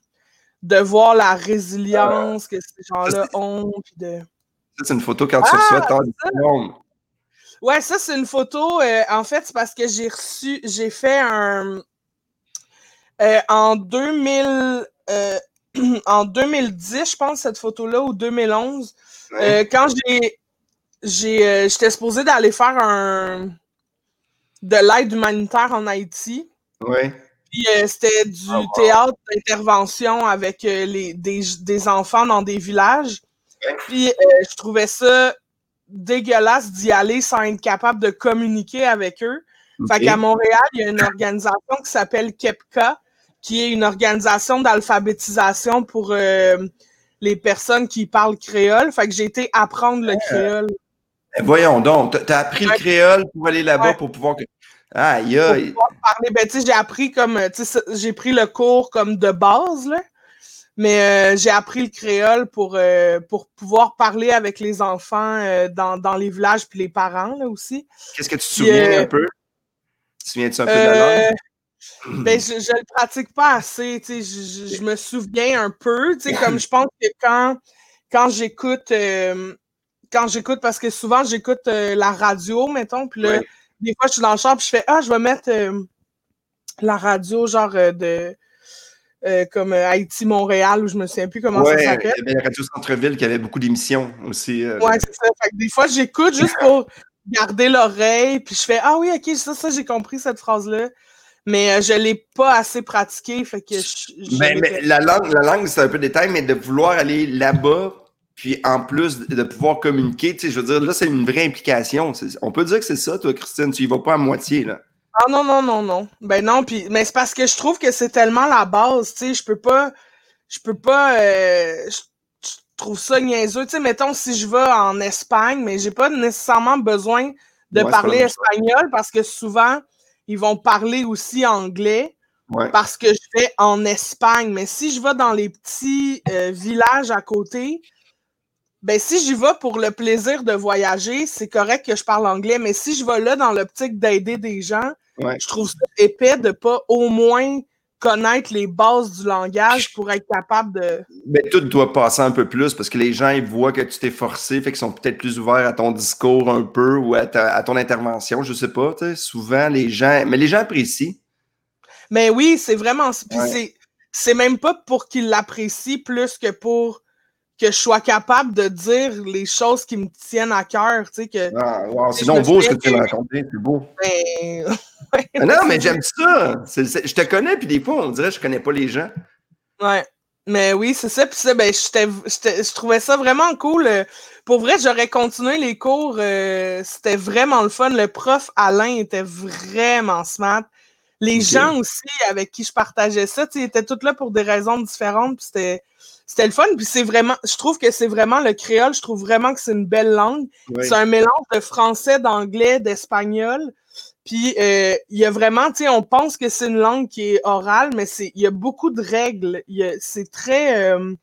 De voir la résilience que ces gens-là ont. puis de... Ça, c'est une photo quand tu Ah, reçois ton diplôme. Ouais, ça, c'est une photo. euh, en fait, c'est parce que j'ai reçu, j'ai fait un. euh, en 2000. euh, en 2010, je pense, cette photo-là, ou 2011, Ouais. euh, quand j'ai j'ai, euh, j'étais supposée d'aller faire un de l'aide humanitaire en Haïti. Oui. Puis euh, c'était du Ah, wow. théâtre d'intervention avec euh, les, des, des enfants dans des villages. Ouais. Puis je trouvais ça dégueulasse d'y aller sans être capable de communiquer avec eux. Fait qu'à Montréal, il y a une organisation qui s'appelle KEPCA, qui est une organisation d'alphabétisation pour euh, les personnes qui parlent créole. Fait que j'ai été apprendre le créole. Eh, Voyons donc, t'as- appris le créole pour aller là-bas Ouais. pour pouvoir. Aïe, pour aïe. parler. Ben, tu sais, j'ai appris comme, j'ai pris le cours comme de base, là. Mais euh, j'ai appris le créole pour, euh, pour pouvoir parler avec les enfants euh, dans, dans les villages puis les parents, là, aussi. Qu'est-ce que tu te souviens un peu? Tu te souviens-tu un peu de la langue? Ben, je, je le pratique pas assez, tu sais, je, je- je me souviens un peu, tu sais, comme je pense que quand, quand j'écoute, euh, quand j'écoute, parce que souvent j'écoute euh, la radio, mettons, puis là, des fois je suis dans le char, puis je fais, ah, je vais mettre euh, la radio, genre de, comme euh, Haïti-Montréal, ou je me souviens plus comment Ouais, ça il s'appelle. y avait la radio Centre-Ville qui avait beaucoup d'émissions aussi. euh, Ouais, c'est ça. Fait que des fois, j'écoute juste pour garder l'oreille, puis je fais Ah oui, ok, ça, ça, j'ai compris cette phrase-là. Mais euh, je l'ai pas assez pratiqué, fait que je. je Mais, la langue, la langue c'est un peu détail, mais de vouloir aller là-bas, puis en plus de, pouvoir communiquer, tu sais, je veux dire, là, c'est une vraie implication. On peut dire que c'est ça, toi, Christine, tu y vas pas à moitié, là. Ah non, non, non, non. Ben non, puis mais c'est parce que je trouve que c'est tellement la base, tu sais, je peux pas. Je peux pas. euh, je, je trouve ça niaiseux. Tu sais, mettons, si je vais en Espagne, mais j'ai pas nécessairement besoin de Ouais, parler espagnol parce que souvent, ils vont parler aussi anglais. Ouais. parce que je vais en Espagne. Mais si je vais dans les petits euh, villages à côté, ben si j'y vais pour le plaisir de voyager, c'est correct que je parle anglais. Mais si je vais là dans l'optique d'aider des gens, Ouais. je trouve ça épais de pas au moins connaître les bases du langage pour être capable de. Mais tout doit passer un peu plus parce que les gens, ils voient que tu t'es forcé, fait qu'ils sont peut-être plus ouverts à ton discours un peu ou à, ta- à ton intervention, je sais pas. Souvent, les gens, mais les gens apprécient. Mais oui, c'est vraiment. Ouais. c'est, c'est même pas pour qu'ils l'apprécient plus que pour que je sois capable de dire les choses qui me tiennent à cœur. Tu sais, que. Ah, wow, c'est donc beau ce que tu que- raconter, c'est beau. Ben, non, mais j'aime ça. Je te connais, puis des fois, on dirait que je connais pas les gens. Ouais. Mais oui, c'est ça. Puis ça, ben, je trouvais ça vraiment cool. Euh, Pour vrai, j'aurais continué les cours. euh, C'était vraiment le fun. Le prof Alain était vraiment smart. Les gens aussi avec qui je partageais ça, ils étaient tous là pour des raisons différentes. Puis c'était. C'était le fun, puis c'est vraiment, je trouve que c'est vraiment le créole, je trouve vraiment que c'est une belle langue. C'est un mélange de français, d'anglais, d'espagnol. Puis euh, il y a vraiment, tu sais, on pense que c'est une langue qui est orale, mais c'est, il y a beaucoup de règles. C'est très euh,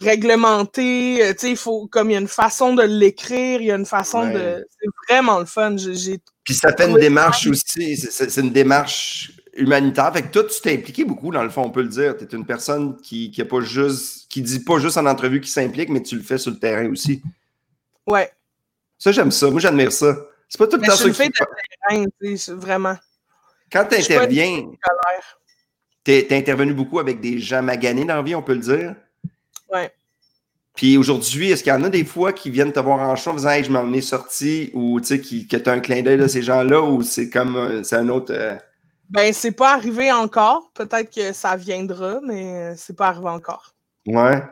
réglementé. euh, Tu sais, il faut, comme il y a une façon de l'écrire, il y a une façon Ouais. de. C'est vraiment le fun. J'ai, Puis ça fait une démarche aussi, c'est- une démarche humanitaire. Fait que toi, tu t'es impliqué beaucoup, dans le fond, on peut le dire. Tu es une personne qui, qui a pas juste, qui dit pas juste en entrevue qui s'implique, mais tu le fais sur le terrain aussi. Ouais. Ça, j'aime ça. Moi, j'admire ça. C'est pas tout le temps ça terrain, tu vraiment. Quand tu interviens, tu es intervenu beaucoup avec des gens maganés dans la vie, on peut le dire. Ouais. Puis aujourd'hui, est-ce qu'il y en a des fois qui viennent te voir en show en disant Hey, je m'en ai sorti ou tu sais, qui, que tu as un clin d'œil de ces gens-là ou c'est comme euh, c'est un autre. euh, Ben, c'est pas arrivé encore. Peut-être que ça viendra, mais c'est pas arrivé encore. Ouais.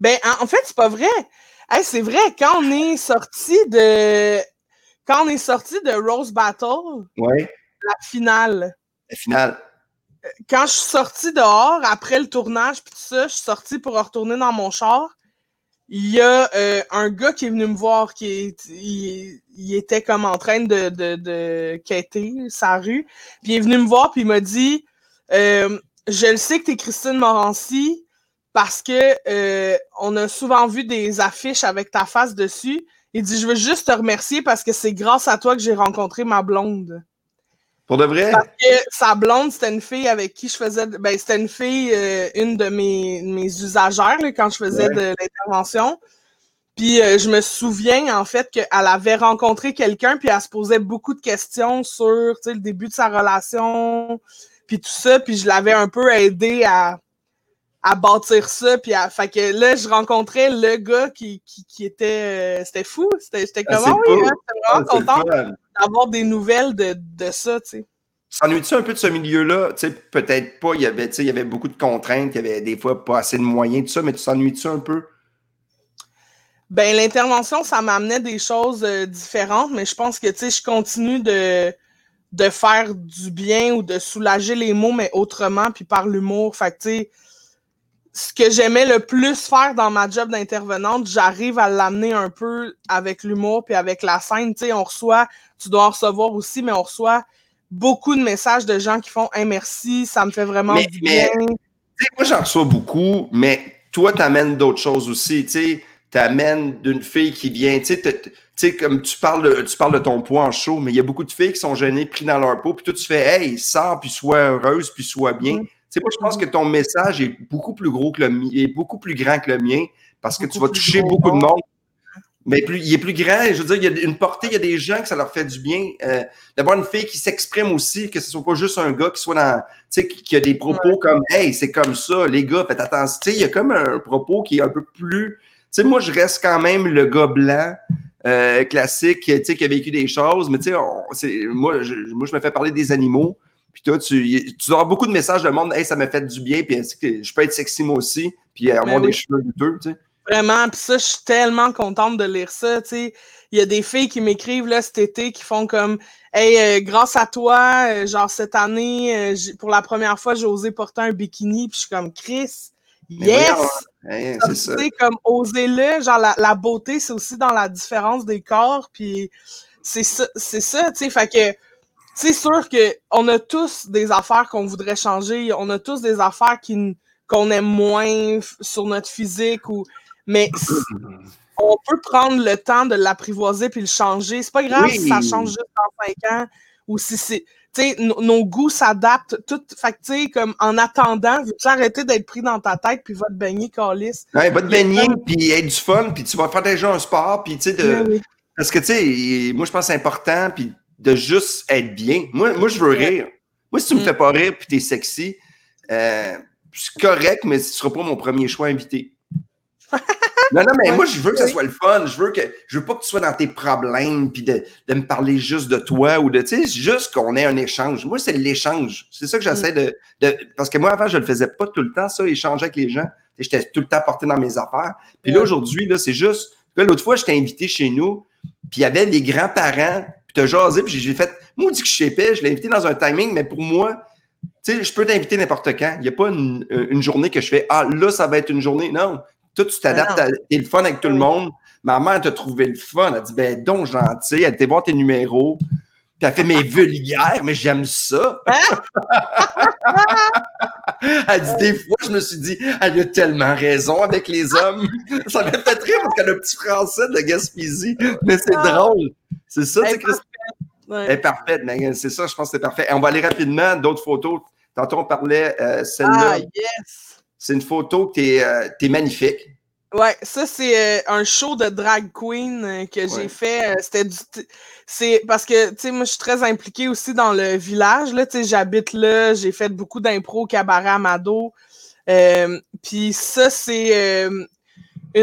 Ben, en, en fait, c'est pas vrai. Hey, c'est vrai, quand on est sorti de. Quand on est sorti de Rose Battle, Ouais. la finale, La finale. quand je suis sortie dehors, après le tournage, puis tout ça, je suis sortie pour retourner dans mon char. Il y a euh, un gars qui est venu me voir, qui est, il, il était comme en train de, de, de quêter sa rue. Puis il est venu me voir, puis il m'a dit euh, Je le sais que tu es Christine Morancy parce que euh, on a souvent vu des affiches avec ta face dessus. Il dit Je veux juste te remercier parce que c'est grâce à toi que j'ai rencontré ma blonde. Pour de vrai? Parce que sa blonde, c'était une fille avec qui je faisais. Ben, c'était une fille, euh, une de mes, mes usagères là, quand je faisais Ouais. de l'intervention. Puis euh, je me souviens en fait qu'elle avait rencontré quelqu'un, puis elle se posait beaucoup de questions sur le début de sa relation, puis tout ça. Puis je l'avais un peu aidé à, à bâtir ça. Puis à, fait que là, je rencontrais le gars qui, qui, qui était. Euh, c'était fou. C'était Ah, comme, ah oui, hein, j'étais vraiment Ah, fun. d'avoir des nouvelles de, de ça, tu sais. S'ennuies-tu un peu de ce milieu-là? Tu sais, peut-être pas, il y avait, tu sais, il y avait beaucoup de contraintes, il y avait des fois pas assez de moyens, tout ça, mais tu t'ennuies-tu un peu? Ben, l'intervention, ça m'amenait des choses euh, différentes, mais je pense que, tu sais, je continue de, de faire du bien ou de soulager les mots, mais autrement, puis par l'humour. Fait que, tu sais, ce que j'aimais le plus faire dans ma job d'intervenante, j'arrive à l'amener un peu avec l'humour puis avec la scène. Tu sais, on reçoit, tu dois en recevoir aussi, mais on reçoit beaucoup de messages de gens qui font « Hey, merci, ça me fait vraiment Mais- du bien. Tu moi, j'en reçois beaucoup, mais toi, t'amènes d'autres choses aussi. Tu sais, t'amènes d'une fille qui vient, tu sais, tu comme tu parles, de, tu parles de ton poids en show, mais il y a beaucoup de filles qui sont gênées, pris dans leur peau, puis toi, tu fais, hey, sors, puis sois heureuse, puis sois bien. Tu sais, moi, je pense que ton message est beaucoup plus gros que le mien, est beaucoup plus grand que le mien, parce que tu vas toucher beaucoup de monde. Mais plus, il est plus grand, je veux dire, il y a une portée, il y a des gens que ça leur fait du bien. Euh, D'avoir une fille qui s'exprime aussi, que ce soit pas juste un gars qui soit dans, tu sais, qui, qui a des propos comme, hey, c'est comme ça, les gars, faites attention. Tu sais, il y a comme un propos qui est un peu plus, tu sais, moi, je reste quand même le gars blanc, euh, classique, tu sais, qui a vécu des choses, mais tu sais, moi, je, moi, je me fais parler des animaux. Puis toi, tu, tu auras beaucoup de messages de monde, hey, ça m'a fait du bien, puis je peux être sexy moi aussi, puis avoir Ben des oui. cheveux douteux, tu sais. Vraiment, puis ça, je suis tellement contente de lire ça, tu sais. Il y a des filles qui m'écrivent là cet été qui font comme Hey, euh, grâce à toi, euh, genre cette année, euh, pour la première fois, j'ai osé porter un bikini, puis je suis comme Chris, yes! hein, Comme, c'est ça. tu sais, comme osez-le, genre la, la beauté, c'est aussi dans la différence des corps, puis c'est ça, c'est ça, tu sais, fait que c'est sûr que on a tous des affaires qu'on voudrait changer, on a tous des affaires qui qu'on aime moins sur notre physique ou mais on peut prendre le temps de l'apprivoiser puis le changer. C'est pas grave Oui. si ça change juste en cinq ans ou si c'est tu sais, no- nos goûts s'adaptent. Tout, fait que, tu sais, comme en attendant, veux-tu arrêter d'être pris dans ta tête puis va te baigner, Calis? Ouais, va te baigner, puis être du fun, puis tu vas faire déjà un sport, puis tu sais, de... Oui, oui. parce que tu sais, moi je pense que c'est important, puis de juste être bien. Moi, moi je veux rire. Moi, si tu me Mm. fais pas rire, puis t'es sexy, euh, c'est correct, mais tu seras pas mon premier choix invité. non, non, mais moi, je veux que ça soit le fun. Je veux que je veux pas que tu sois dans tes problèmes, puis de, de me parler juste de toi, ou de, tu sais, juste qu'on ait un échange. Moi, c'est l'échange. C'est ça que j'essaie de, de... Parce que moi, avant, je le faisais pas tout le temps, ça, échanger avec les gens. J'étais tout le temps porté dans mes affaires. Puis là, aujourd'hui, là, c'est juste. Là, l'autre fois, j'étais invité chez nous, puis il y avait les grands-parents, puis t'as jasé, puis j'ai fait. Moi, on dit que je sais pas, je l'ai invité dans un timing, mais pour moi, tu sais, je peux t'inviter n'importe quand. Il n'y a pas une, une journée que je fais Ah, là, ça va être une journée. Non. Toi, tu t'adaptes à. T'es le fun avec tout le monde. Ma mère t'a trouvé le fun. Elle dit Ben, donc gentil. Elle était voir tes numéros. Puis elle fait mes vulgaires, mais j'aime ça. elle dit des fois, je me suis dit, elle a tellement raison avec les hommes. ça m'a fait rire parce qu'elle a un petit français de Gaspésie, mais c'est Ah. drôle. C'est ça, tu Elle sais, est Christine. Ouais. Elle est parfaite, mais c'est ça, je pense que c'est parfait. Et on va aller rapidement, d'autres photos. Tantôt, on parlait, euh, celle-là, Ah, yes! c'est une photo que t'es euh, t'es magnifique. Ouais, ça c'est euh, un show de drag queen euh, que Ouais. j'ai fait. euh, C'était du, c'est parce que tu sais moi je suis très impliquée aussi dans le village là. Tu sais j'habite là, j'ai fait beaucoup d'impro au cabaret Amado. Euh, Puis ça c'est euh,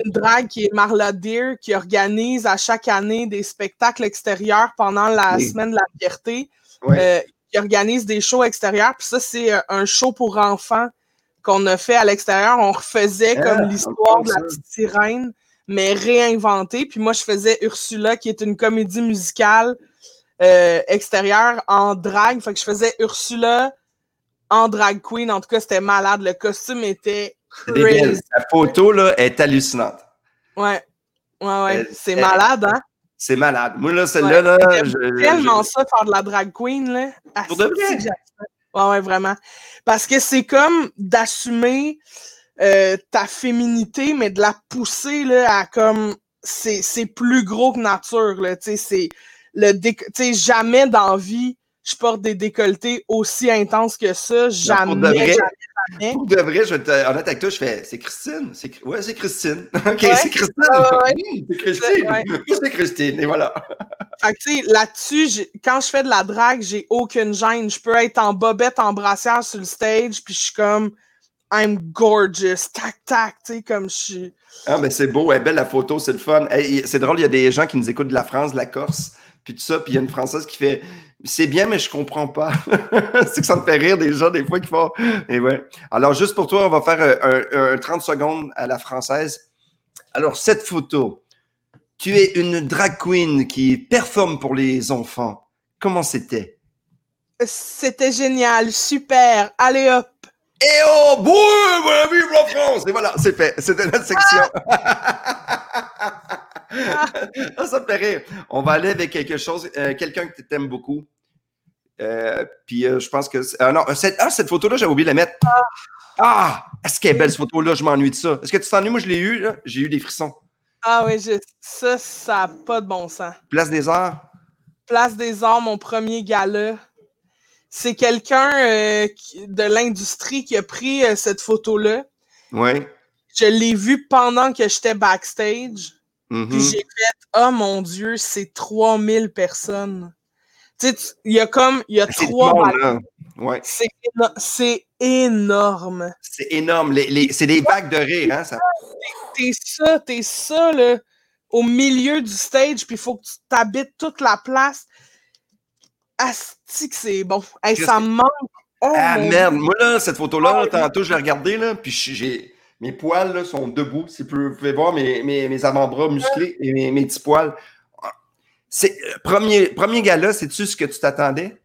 une drague qui est Marla Deer qui organise à chaque année des spectacles extérieurs pendant la Oui. semaine de la fierté. Ouais. Euh, qui organise des shows extérieurs. Puis ça c'est euh, un show pour enfants qu'on a fait à l'extérieur. On refaisait Ah, comme l'histoire de la petite sirène, mais réinventée. Puis moi, je faisais Ursula, qui est une comédie musicale euh, extérieure en drag. Fait que je faisais Ursula en drag queen. En tout cas, c'était malade. Le costume était. Crazy. La photo, là, est hallucinante. Ouais. Ouais, ouais. C'est malade, hein? C'est malade. Moi, là, celle-là, Ouais. là, je- tellement je- ça, faire de la drag queen, là. Ah, Pour de vrai? Ouais, ouais, vraiment. Parce que c'est comme d'assumer euh, ta féminité, mais de la pousser, là, à comme... C'est plus gros que nature, là. Tu sais, c'est... Le jamais dans vie, je porte des décolletés aussi intenses que ça. Jamais, pour de vrai, jamais. Pour de vrai, je vais être honnête avec toi, je fais c'est Christine. Ouais, c'est Christine. OK, Ouais. c'est Christine. Ouais. Mmh, c'est Christine. Ouais. C'est Christine. Et voilà. Fait que, tu sais, là-dessus, quand je fais de la drague, j'ai aucune gêne. Je peux être en bobette, en brassière sur le stage, puis je suis comme I'm gorgeous, tac, tac, tu sais, comme je suis. Ah, ben c'est beau, elle est belle la photo, c'est le fun. c'est drôle, il y a des gens qui nous écoutent de la France, de la Corse, puis tout ça, puis il y a une Française qui fait C'est bien, mais je comprends pas. c'est que ça me fait rire des gens, des fois, qui font. Et ouais. Alors, juste pour toi, on va faire un, un 30 secondes à la française. Alors, cette photo, tu es une drag queen qui performe pour les enfants. Comment c'était? C'était génial, super. Allez hop. Et oh, boum, vive la France! Et voilà, c'est fait. C'était notre section. Ah, ça me fait rire. On va aller avec quelque chose, euh, quelqu'un que tu aimes beaucoup. Euh, puis euh, je pense que. non, cette, ah, cette photo-là, j'avais oublié de la mettre. Ah! Est-ce qu'elle est belle, cette photo-là? Je m'ennuie de ça. Est-ce que tu t'ennuies? Moi, je l'ai eu, J'ai eu des frissons. Ah oui, ça, ça n'a pas de bon sens. Place des Arts? Place des Arts, mon premier gala. C'est quelqu'un euh, de l'industrie qui a pris euh, cette photo-là. Oui. Je l'ai vu pendant que j'étais backstage. Mm-hmm. Puis j'ai fait, oh mon Dieu, c'est 3000 personnes. Tu sais, il y a comme, il y a trois. Ouais. C'est énorme. C'est énorme. c'est des vagues de rire, hein? Ça... T'es ça, t'es ça, là, au milieu du stage, puis il faut que tu t'habites toute la place. Asti que c'est bon. ça me manque. Oh, ah merde, moi là, cette photo-là, oh, tantôt je l'ai regardée, là, puis j'ai. Mes poils là, sont debout. Si vous pouvez voir mes, mes, mes avant-bras musclés et mes, mes petits poils. C'est, euh, premier, premier gars-là, c'est-tu ce que tu t'attendais?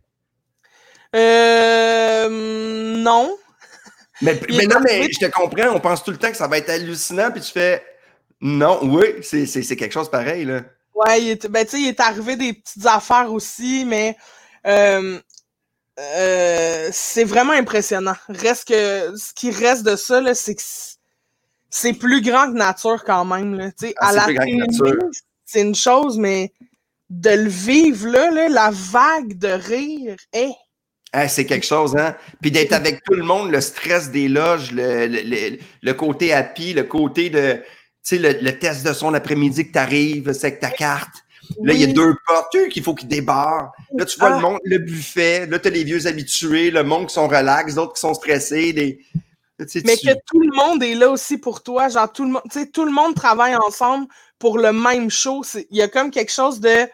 Euh, non. Mais, mais non, mais je te comprends, on pense tout le temps que ça va être hallucinant, puis tu fais non, oui, c'est quelque chose pareil, là. Ouais, il est, ben, tu sais, il est arrivé des petites affaires aussi, mais euh, euh, c'est vraiment impressionnant. Reste que ce qui reste de ça, c'est que c'est plus grand que nature quand même. Là. Ah, à la c'est une chose, mais de le vivre là, là la vague de rire, est c'est quelque chose, hein? Puis d'être avec tout le monde, le stress des loges, le, le, le côté happy, le côté de, tu sais, le, test de son après-midi que tu arrives, c'est avec ta carte. Là, il y a deux portes qu'il faut qu'ils débarrent. Là, tu vois le ah. monde, le buffet. Là, tu as les vieux habitués, le monde qui sont relax, d'autres qui sont stressés. Des... Mais que tout le monde est là aussi pour toi. Genre, tout le monde, tu sais, tout le monde travaille ensemble pour le même show. Il y a comme quelque chose de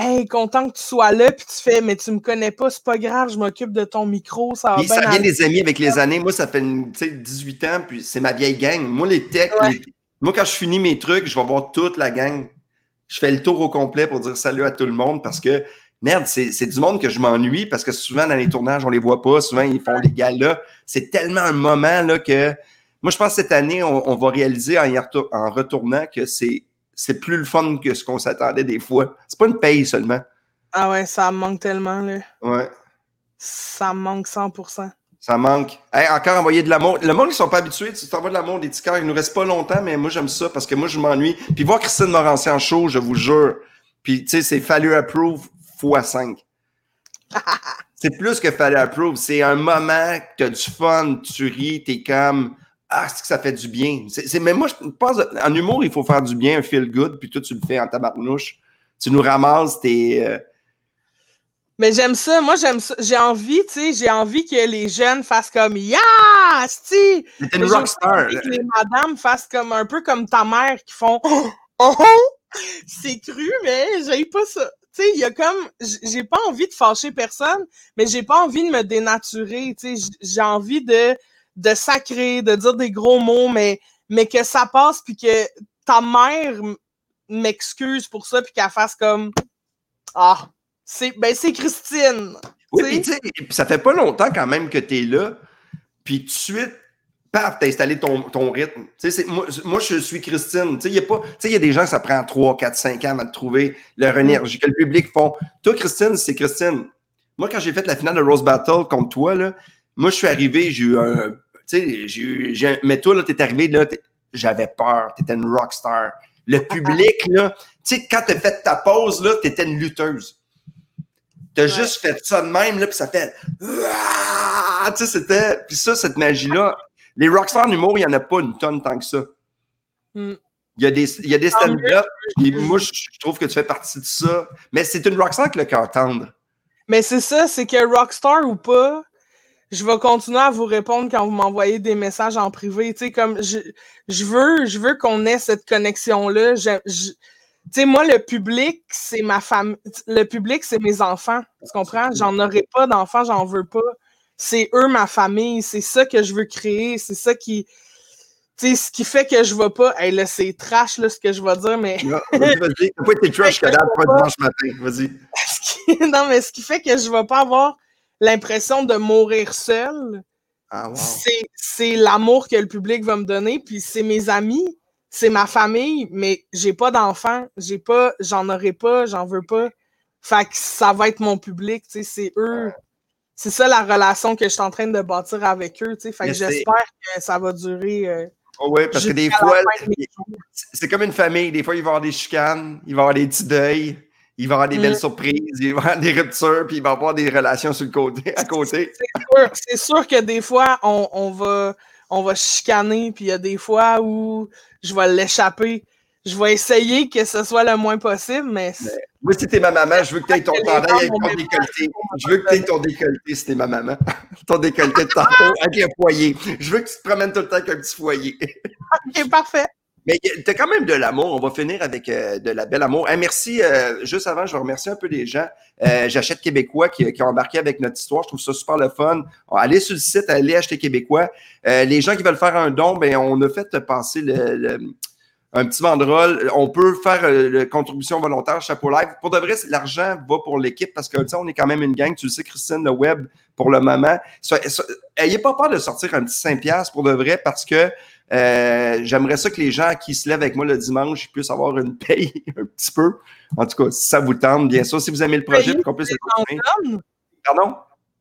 Hey, content que tu sois là, puis tu fais, mais tu me connais pas, c'est pas grave, je m'occupe de ton micro, ça va Ça vient des amis avec les années. Moi, ça fait 18 ans, puis c'est ma vieille gang. Moi, les techs, moi, quand je finis mes trucs, je vais voir toute la gang. Je fais le tour au complet pour dire salut à tout le monde parce que, merde, c'est du monde que je m'ennuie parce que souvent, dans les tournages, on les voit pas. Souvent, ils font des galas. C'est tellement un moment là, que. Moi, je pense que cette année, on, va réaliser en, en retournant que c'est c'est plus le fun que ce qu'on s'attendait des fois. C'est pas une paye seulement. Ah ouais, ça me manque tellement, là. Ouais. Ça me manque 100%. Ça manque. encore envoyer de l'amour. Le monde, ils sont pas habitués. Tu t'envoies de l'amour, des cœurs. Il nous reste pas longtemps, mais moi, j'aime ça parce que moi, je m'ennuie. Puis voir Christine Morancier en show, je vous jure. Puis, tu sais, c'est fallu approve x 5. c'est plus que fallu approve. C'est un moment que tu as du fun, tu ris, t'es comme ah, c'est que ça fait du bien. C'est, mais moi, je pense, en humour, il faut faire du bien, un feel good, puis toi, tu le fais en tabarnouche. Tu nous ramasses tes. Euh, mais j'aime ça. Moi, j'aime ça. J'ai envie, tu sais, j'ai envie que les jeunes fassent comme Yeah! C'est une rockstar. Que les madames fassent comme un peu comme ta mère qui font Oh! oh! C'est cru, mais j'ai pas ça. Tu sais, il y a comme. J'ai pas envie de fâcher personne, mais j'ai pas envie de me dénaturer. Tu sais, j'ai envie de de sacrer, de dire des gros mots, mais, mais que ça passe, puis que ta mère m'excuse pour ça, puis qu'elle fasse comme Ah, c'est ben c'est Christine. Oui, puis ça fait pas longtemps quand même que tu es là, puis tout de suite, paf, t'as installé ton, ton rythme. Moi, moi, je suis Christine. Il y, a y a des gens, ça prend 3, 4, 5 ans à trouver leur mm. énergie, que le public font. Toi, Christine, c'est Christine. Moi, quand j'ai fait la finale de Rose Battle contre toi, là, moi, je suis arrivé, j'ai eu un, tu sais, mais toi, là, t'es arrivé, là, j'avais peur. T'étais une rockstar. Le public, là, tu sais, quand t'as fait ta pause, là, t'étais une lutteuse. T'as juste fait ça de même, là, puis ça fait. Tu sais, c'était. Puis ça, cette magie-là, les rockstars en humour, il n'y en a pas une tonne tant que ça. Hmm. Il y a des, il y a des stand-up, moi, je trouve que tu fais partie de ça. Mais c'est une rockstar qui le cœur tendre. Mais c'est ça, c'est que rockstar ou pas, je vais continuer à vous répondre quand vous m'envoyez des messages en privé. Tu sais, comme je, je veux, je veux qu'on ait cette connexion-là. Je, je- tu sais, moi, le public, c'est ma famille. Le public, c'est mes enfants. Tu comprends? J'en aurai pas d'enfants, j'en veux pas. C'est eux, ma famille. C'est ça que je veux créer. C'est ça qui. Tu sais, ce qui fait que je vais pas. Hey, là, c'est trash, là, ce que je vais dire, mais. Non, Vas-y, vas-y. T'as pas été trash pas dimanche matin. Vas-y. non, mais ce qui fait que je vais pas avoir l'impression de mourir seule, Ah, wow. c'est, l'amour que le public va me donner, puis c'est mes amis, c'est ma famille, mais j'ai pas d'enfants, j'ai pas, j'en aurai pas, j'en veux pas. Fait que ça va être mon public, tu sais, c'est eux. C'est ça la relation que je suis en train de bâtir avec eux, tu sais. Fait que j'espère que ça va durer. euh, Oh, ouais, parce que des fois, de c'est comme une famille. Des fois, il va y avoir des chicanes, il va y avoir des petits deuils, il va y avoir des Mm. belles surprises, il va y avoir des ruptures, puis il va y avoir des relations sur le côté, à côté. sûr- c'est sûr que des fois, on, on va, on va chicaner, puis il y a des fois où je vais l'échapper. Je vais essayer que ce soit le moins possible, mais c'est- Moi, si t'es ma maman, je veux que t'aies ton chandail avec ton décolleté. Je veux que t'aies ton décolleté si t'es ma maman. ton décolleté de tantôt avec un foyer. Je veux que tu te promènes tout le temps avec un petit foyer. ok, parfait. Mais t'as quand même de l'amour. On va finir avec euh, de la belle amour. Merci. euh, juste avant, je vais remercier un peu les gens. Euh, J'achète Québécois qui, qui ont embarqué avec notre histoire. Je trouve ça super le fun. Allez sur le site, allez acheter Québécois. Euh, les gens qui veulent faire un don, ben, on a fait passer le- un petit banderole. On peut faire euh, la contribution volontaire Chapeau Live. Pour de vrai, l'argent va pour l'équipe parce que tu sais, on est quand même une gang. Tu le sais, Christine, le web pour le moment. So- so- ayez pas peur de sortir un petit 5$ pour de vrai parce que euh, j'aimerais ça que les gens qui se lèvent avec moi le dimanche puissent avoir une paye un petit peu. En tout cas, si ça vous tente, bien sûr. Si vous aimez le projet, qu'on puisse le. Pardon?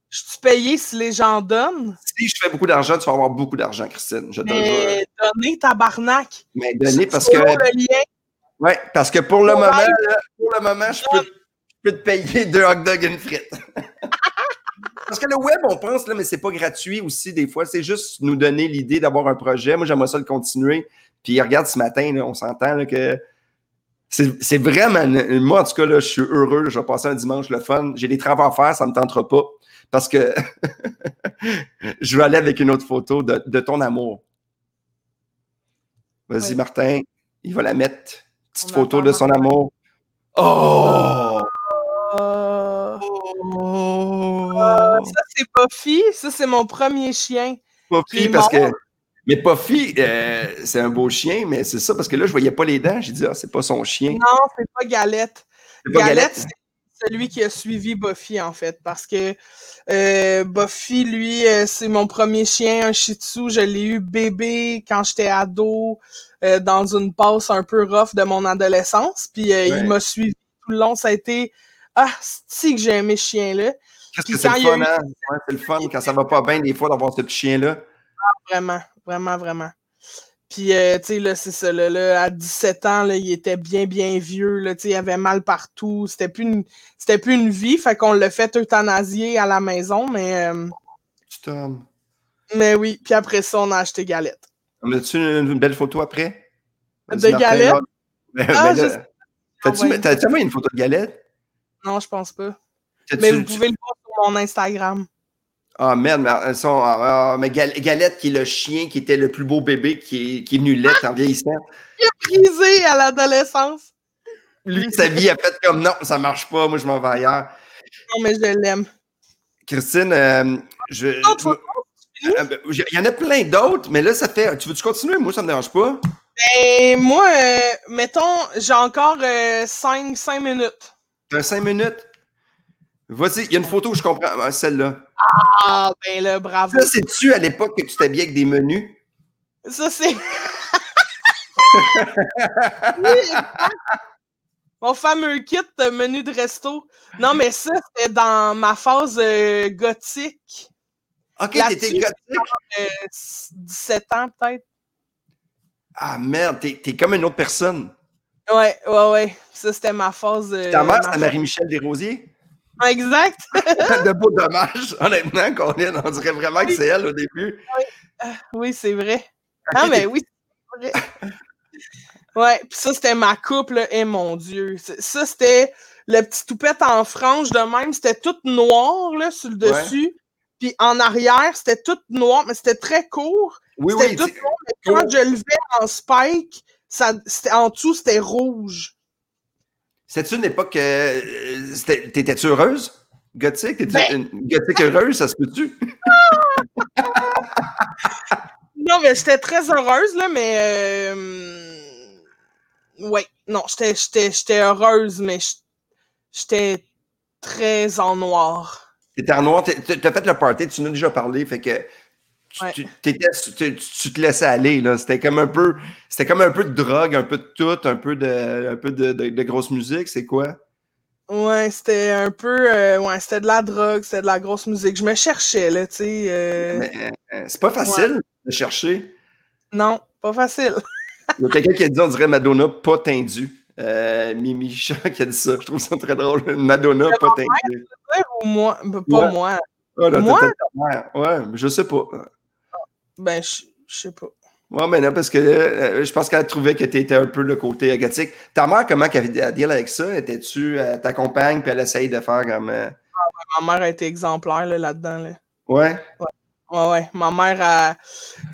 Je suis payé si les gens donnent? Si je fais beaucoup d'argent, tu vas avoir beaucoup d'argent, Christine. Je te. Mais donner tabarnak. Mais donner parce que. le lien. Ouais, parce que pour le moment, là, pour le moment, je peux, je peux te payer deux hot dogs et une frite. Parce que le web, on pense, là, mais c'est pas gratuit aussi, des fois. C'est juste nous donner l'idée d'avoir un projet. Moi, j'aimerais ça le continuer. Puis regarde ce matin, là, on s'entend que c'est vraiment. Moi, en tout cas, là, je suis heureux. je vais passer un dimanche le fun. J'ai des travaux à faire, ça me tentera pas. Parce que je vais aller avec une autre photo de, de ton amour. Vas-y, Oui. Martin. Il va la mettre. Petite On photo de son amour. Oh! Oh! ça, c'est Buffy. Ça, c'est mon premier chien. Puffy, parce mon- que. Mais Puffy, euh, c'est un beau chien, mais c'est ça, parce que là, je voyais pas les dents. J'ai dit, ah, c'est pas son chien. Non, c'est pas Galette. C'est pas Galette, Galette. c'est celui qui a suivi Buffy, en fait, parce que euh, Buffy, lui, euh, c'est mon premier chien, un Shih Tzu. Je l'ai eu bébé quand j'étais ado, euh, dans une passe un peu rough de mon adolescence. Puis Ouais. il m'a suivi tout le long. Ça a été ah, si que j'ai aimé ce chien-là, Qu'est-ce que c'est le fun, eu- hein? Ouais, c'est le fun quand ça va pas bien, des fois, d'avoir ce petit chien-là. vraiment, vraiment, vraiment. Puis, euh, tu sais, là, c'est ça, là, là, à 17 ans, là, il était bien, bien vieux, là, il avait mal partout, c'était plus une, c'était plus une vie, fait qu'on l'a fait euthanasier à la maison, mais, euh, Petit homme. mais oui, puis après ça, on a acheté Galette. On a-tu une, une belle photo après? De Martin, Galette? Ben, Ah, ben là, je- T'as-tu envoyé une photo de galette? Non, je pense pas. T'as-tu- Mais vous tu- pouvez le voir sur mon Instagram. Ah merde, mais, elles sont- ah, ah, mais Gal- Galette, qui est le chien qui était le plus beau bébé, qui est, qui est venu l'être en vieillissant. Brisé à l'adolescence. Lui, sa vie a fait comme non, ça marche pas, moi je m'en vais ailleurs. Non, mais je l'aime. Christine, euh, je. Euh, ben, j'ai- Il y en a plein d'autres, mais là, ça fait. Tu veux-tu continuer? Moi, ça me dérange pas. Et moi, euh, mettons, j'ai encore 5 minutes. T'as cinq minutes? Vas-y, il y a une photo que je comprends. Celle-là. Ah, ben là, bravo. Ça, c'est-tu à l'époque que tu t'habillais avec des menus? Ça, c'est. Oui. Mon fameux kit de menu de resto. Non, mais ça, c'était dans ma phase euh, gothique. Ok, t'étais gothique? euh, 17 ans, peut-être. Ah merde, t'es t'es comme une autre personne. Ouais, ouais, ouais. Ça, c'était ma phase. euh, Ta mère, c'est Marie-Michel Desrosiers? Exact. de beau dommage, honnêtement, Colin. On dirait vraiment que c'est elle au début. oui, c'est vrai. Ah, mais oui, c'est vrai. Ouais, puis ça, c'était ma coupe, là. Et mon Dieu. Ça, c'était le petit toupette en frange de même. C'était tout noir, là, sur le Ouais. dessus. Puis en arrière, c'était tout noir, mais c'était très court. Oui, C'était oui. tout noir, mais quand je le levais en spike, ça, en dessous, c'était rouge. C'était-tu une époque. euh, T'étais-tu heureuse? Gothique? T'étais Ben- une gothique heureuse, ça se peut-tu? Non, mais j'étais très heureuse, là, mais. Euh... Ouais, non, j'étais- heureuse, mais j'étais très en noir. T'étais en noir, t'as fait le party, tu nous as déjà parlé, fait que tu, Ouais. tu- t'étais- tu- tu te laissais aller, là. C'était comme un peu. C'était comme un peu de drogue, un peu de tout, un peu de, un peu de, de- de grosse musique, c'est quoi? Ouais, c'était un peu. euh, ouais, c'était de la drogue, c'était de la grosse musique. Je me cherchais, là, tu sais. euh, Mais, euh, c'est pas facile de chercher. Non, pas facile. Il y a quelqu'un qui a dit, on dirait Madonna pas tendue. Mimi Chat qui a dit ça. Je trouve ça très drôle. Madonna pas tendue. Ou moi, pas Ouais. moi. Ah, là, Moi? Ouais, mais je sais pas. Ben, je sais pas. Ouais, mais non, parce que euh, je pense qu'elle trouvait que tu étais un peu le côté gothique. Ta mère, comment qu'elle avait à dire avec ça? Étais-tu euh, ta compagne puis elle essaye de faire comme. euh, Ma mère a été exemplaire là, là-dedans. Là. Ouais? Ouais, ouais. Ma mère, a-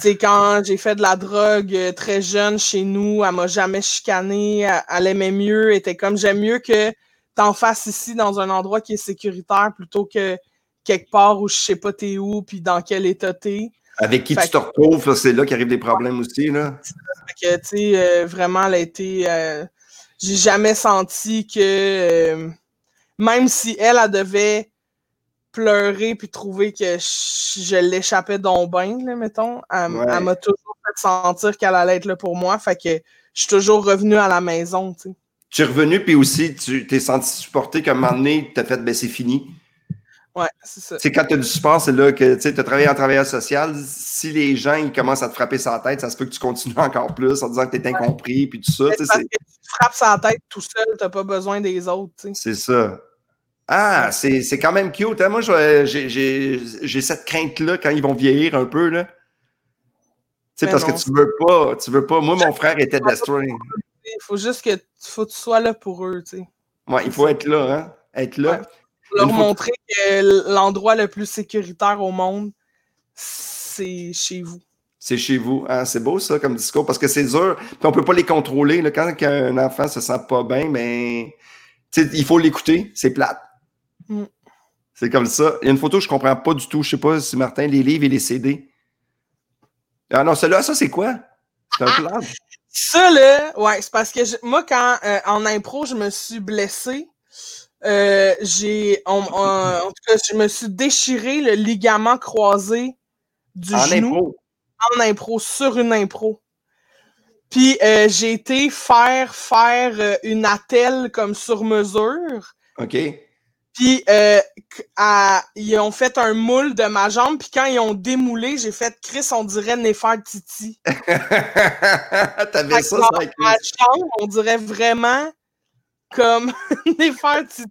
tu sais, quand j'ai fait de la drogue euh, très jeune chez nous, elle m'a jamais chicané. Elle, elle aimait mieux. Elle était comme, j'aime mieux que t'en fasses ici dans un endroit qui est sécuritaire plutôt que quelque part où je sais pas t'es où puis dans quel état t'es. Avec qui Fait tu te retrouves, c'est là qu'arrivent des problèmes aussi, là. Fait que, tu sais, euh, vraiment, elle a été. euh, j'ai jamais senti que. euh, même si elle, elle devait pleurer puis trouver que je, je l'échappais donc bien, là, mettons, elle, Ouais. elle m'a toujours fait sentir qu'elle allait être là pour moi. Fait que je suis toujours revenue à la maison, tu sais. Tu es revenu, puis aussi, tu t'es senti supporté qu'à un moment donné, tu as fait, ben c'est fini. Ouais, c'est ça. C'est quand tu as du support, c'est là que tu as travaillé en travailleur social. Si les gens ils commencent à te frapper la tête, ça se peut que tu continues encore plus en disant que tu es incompris, puis tout ça. Tu parce que tu frappes sa tête tout seul, t'as pas besoin des autres, tu. C'est ça. Ah, c'est quand même cute. hein. Moi, j'ai- cette crainte-là quand ils vont vieillir un peu. Là. Tu sais, Mais parce non. que tu veux pas. Tu veux pas. Moi, mon frère était Destroy. Il faut juste que faut que tu sois là pour eux, tu sais. Ouais, il faut être là, hein? Être là. Ouais. Leur montrer que l'endroit le plus sécuritaire au monde, c'est chez vous. C'est chez vous. hein. C'est beau, ça, comme discours, parce que c'est dur. Puis on peut pas les contrôler. Là. Quand un enfant se sent pas bien, mais sais, il faut l'écouter. C'est plate. Mm. C'est comme ça. Il y a une photo que je comprends pas du tout. Je sais pas si Martin, les livres et les CD. Ah non, celui-là, ça, c'est quoi? C'est un Ah! plan. Ça, là, ouais, c'est parce que je- moi, quand euh, en impro, je me suis blessée, euh, j'ai. on- on- en tout cas, je me suis déchiré le ligament croisé du En genou impro. en impro, sur une impro. Puis euh, j'ai été faire faire euh, une attelle comme sur mesure. OK. Puis euh, à- ils ont fait un moule de ma jambe, puis quand ils ont démoulé, j'ai fait Chris, on dirait Néfertiti. T'avais Fait ça, ma jambe, on dirait vraiment comme Néfertiti.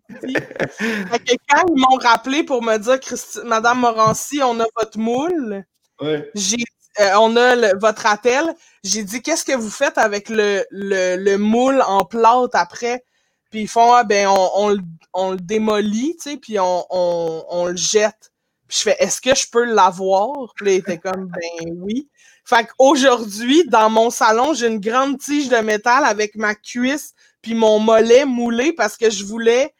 fait que quand ils m'ont rappelé pour me dire Madame Morancy, on a votre moule, Ouais. j'ai euh, on a le- votre appel. J'ai dit qu'est-ce que vous faites avec le, le, le moule en plâtre après? Puis ils font ah, ben on, on, le- on le démolit, tu sais, puis on, on, on le jette. Puis je fais est-ce que je peux l'avoir? Puis là, il était comme ben oui. Fait qu'aujourd'hui, dans mon salon, j'ai une grande tige de métal avec ma cuisse puis mon mollet moulé parce que je voulais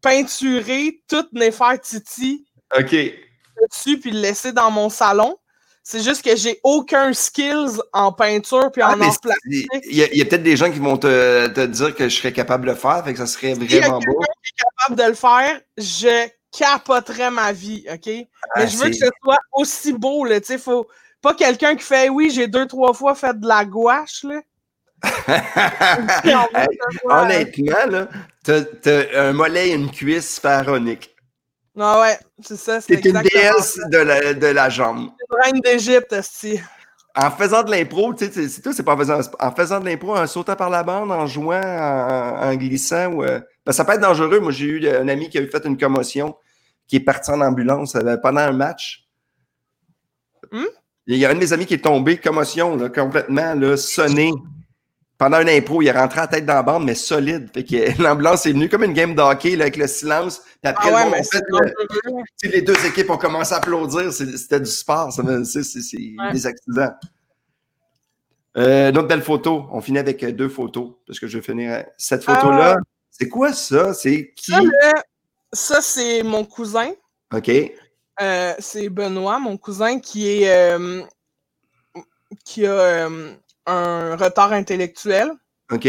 peinturer toute Néfertiti OK. dessus puis le laisser dans mon salon. C'est juste que j'ai aucun skills en peinture puis Ah, en mais art plastique. Il y a, peut-être des gens qui vont te, te dire que je serais capable de le faire, fait que ça serait vraiment beau. quelqu'un qui est capable de le faire, je capoterais ma vie, OK? Ah, Mais je veux que ce soit aussi beau, là, tu sais, faut pas quelqu'un qui fait « Oui, j'ai deux, trois fois fait de la gouache, là. » Honnêtement, là, t'as, t'as un mollet et une cuisse pharaonique. Ah ouais, c'est ça, c'est T'es une déesse de la, de la jambe. Une reine d'Égypte, esti. En faisant de l'impro, tu sais, c'est- toi, c'est pas en faisant, en faisant de l'impro, en sautant par la bande, en jouant, en, en glissant, ou, euh, ben, ça peut être dangereux. Moi, j'ai eu un ami qui a eu fait une commotion, qui est parti en ambulance euh, pendant un match. Hmm? Il y a un de mes amis qui est tombé, commotion, là, complètement, là, sonné. Pendant un impro, il est rentré la tête dans la bande, mais solide. Fait que l'ambulance est venue comme une game d'hockey là, avec le silence. Puis après, Ah ouais, le monde, fait, le- sais, les deux équipes ont commencé à applaudir. C'était du sport. ça C'est Ouais. des accidents. Euh, une autre belle photo. On finit avec euh, deux photos. Parce que je vais finir. euh, Cette photo-là, c'est quoi ça? C'est qui? Ça, ça, c'est mon cousin. OK. Euh, c'est Benoît, mon cousin, qui est euh, qui a euh, un retard intellectuel. OK.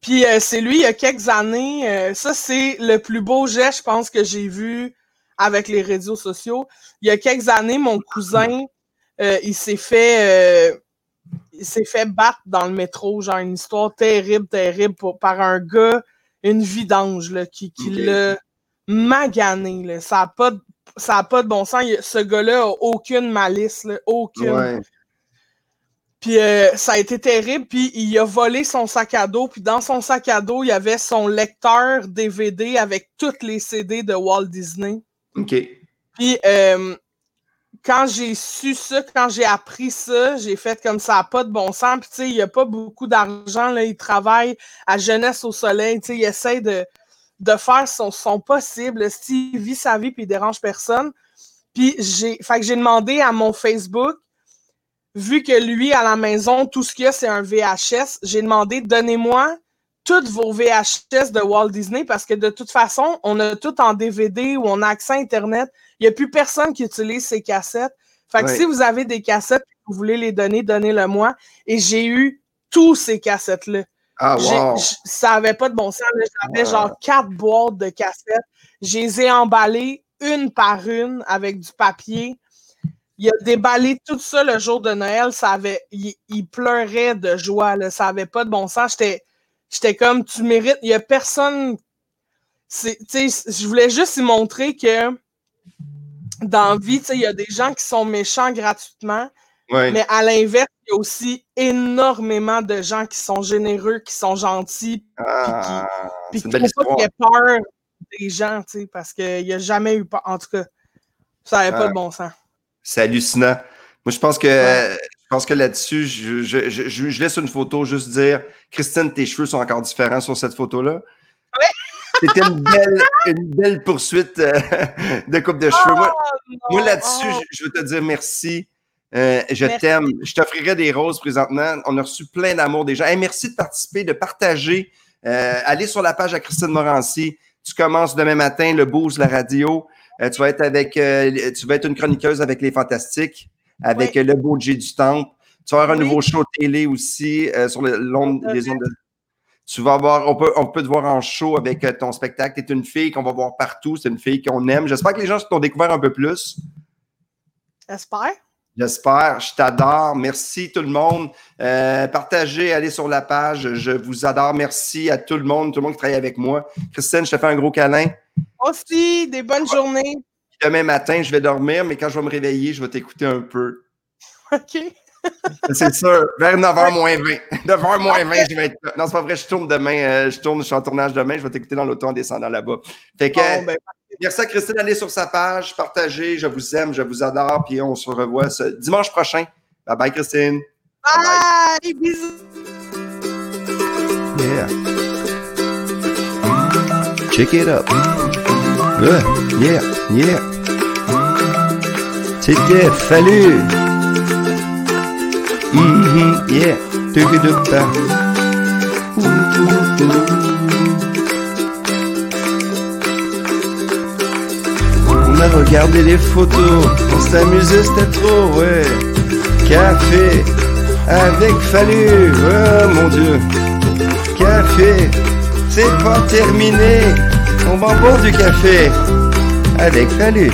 Puis euh, c'est lui, il y a quelques années, euh, ça c'est le plus beau geste, je pense, que j'ai vu avec les réseaux sociaux. Il y a quelques années, mon cousin, euh, il s'est fait il s'est fait battre dans le métro, genre une histoire terrible, terrible pour- par un gars, une vidange là, qui, qui l'a magané. Là. Ça n'a pas, de- ça a pas de bon sens. Il- ce gars-là a aucune malice, là, aucune. Ouais. Puis euh, ça a été terrible. Puis il a volé son sac à dos. Puis dans son sac à dos, il y avait son lecteur DVD avec toutes les CD de Walt Disney. OK. Puis euh, quand j'ai su ça, quand j'ai appris ça, j'ai fait comme ça pas de bon sens. Puis tu sais, il n'y a pas beaucoup d'argent. là. Il travaille à Jeunesse au Soleil. Tu sais, il essaie de, de faire son, son possible. S'il vit sa vie puis il dérange personne. Puis j'ai fait que j'ai demandé à mon Facebook, vu que lui, à la maison, tout ce qu'il y a, c'est un VHS, j'ai demandé donnez-moi toutes vos VHS de Walt Disney parce que de toute façon, on a tout en DVD ou on a accès à Internet. Il n'y a plus personne qui utilise ces cassettes. Fait que si vous avez des cassettes et que vous voulez les donner, donnez-le moi. Et j'ai eu tous ces cassettes-là. Ah, wow. Ça avait pas de bon sens. J'avais Wow. genre quatre boîtes de cassettes. Je les ai emballées une par une avec du papier. Il a déballé tout ça le jour de Noël. Ça avait, il, il pleurait de joie. Là. Ça avait pas de bon sens. J'étais, comme, tu mérites. Il y a personne. Je voulais juste y montrer que dans la vie, il y a des gens qui sont méchants gratuitement. Ouais. Mais à l'inverse, il y a aussi énormément de gens qui sont généreux, qui sont gentils, Ah, puis qui font pas histoire. qu'il y ait peur des gens, parce qu'il n'y a jamais eu peur. En tout cas, ça n'avait pas de bon sens. C'est hallucinant. Moi, je pense que, Ouais. je pense que là-dessus, je, je, je, je- je laisse une photo juste dire Christine, tes cheveux sont encore différents sur cette photo-là. C'était une belle, une belle poursuite euh, de coupe de cheveux. Moi, moi, Non, là-dessus, oh, je, veux te dire merci. Euh, je t'aime. Je t'offrirai des roses présentement. On a reçu plein d'amour des gens. Hey, merci de participer, de partager. Euh, allez sur la page à Christine Morancy. Tu commences demain matin le boost, la radio. Euh, tu vas être avec, euh, tu vas être une chroniqueuse avec les Fantastiques, avec euh, le beau J du Temple. Tu vas avoir un Oui. nouveau show télé aussi sur le, les ondes. de- Tu vas voir, on peut, on peut te voir en show avec ton spectacle. Tu es une fille qu'on va voir partout. C'est une fille qu'on aime. J'espère que les gens t'ont découvert un peu plus. J'espère. J'espère. Je t'adore. Merci tout le monde. Euh, partagez, allez sur la page. Je vous adore. Merci à tout le monde, tout le monde qui travaille avec moi. Christine, je te fais un gros câlin. Aussi, des bonnes journées. Demain matin, je vais dormir, mais quand je vais me réveiller, je vais t'écouter un peu. OK. C'est sûr. Vers 9h moins 20. 9h moins 20, je vais être là. Non, c'est pas vrai. Je tourne demain. euh, je tourne, je suis en tournage demain. Je vais t'écouter dans l'auto en descendant là-bas. Fait que, Bon, ben, merci à Christine. Allez sur sa page, partagez. Je vous aime, je vous adore. Puis on se revoit ce dimanche prochain. Bye bye, Christine. bye! Bisous! Yeah. Check it up. Yeah, yeah, yeah. C'était fallu. Mhm, yeah. On a regardé les photos. On s'amusait, c'était trop, ouais. Café avec Fallu. Oh mon dieu. Café, c'est pas terminé. On va boire du café avec Fallu.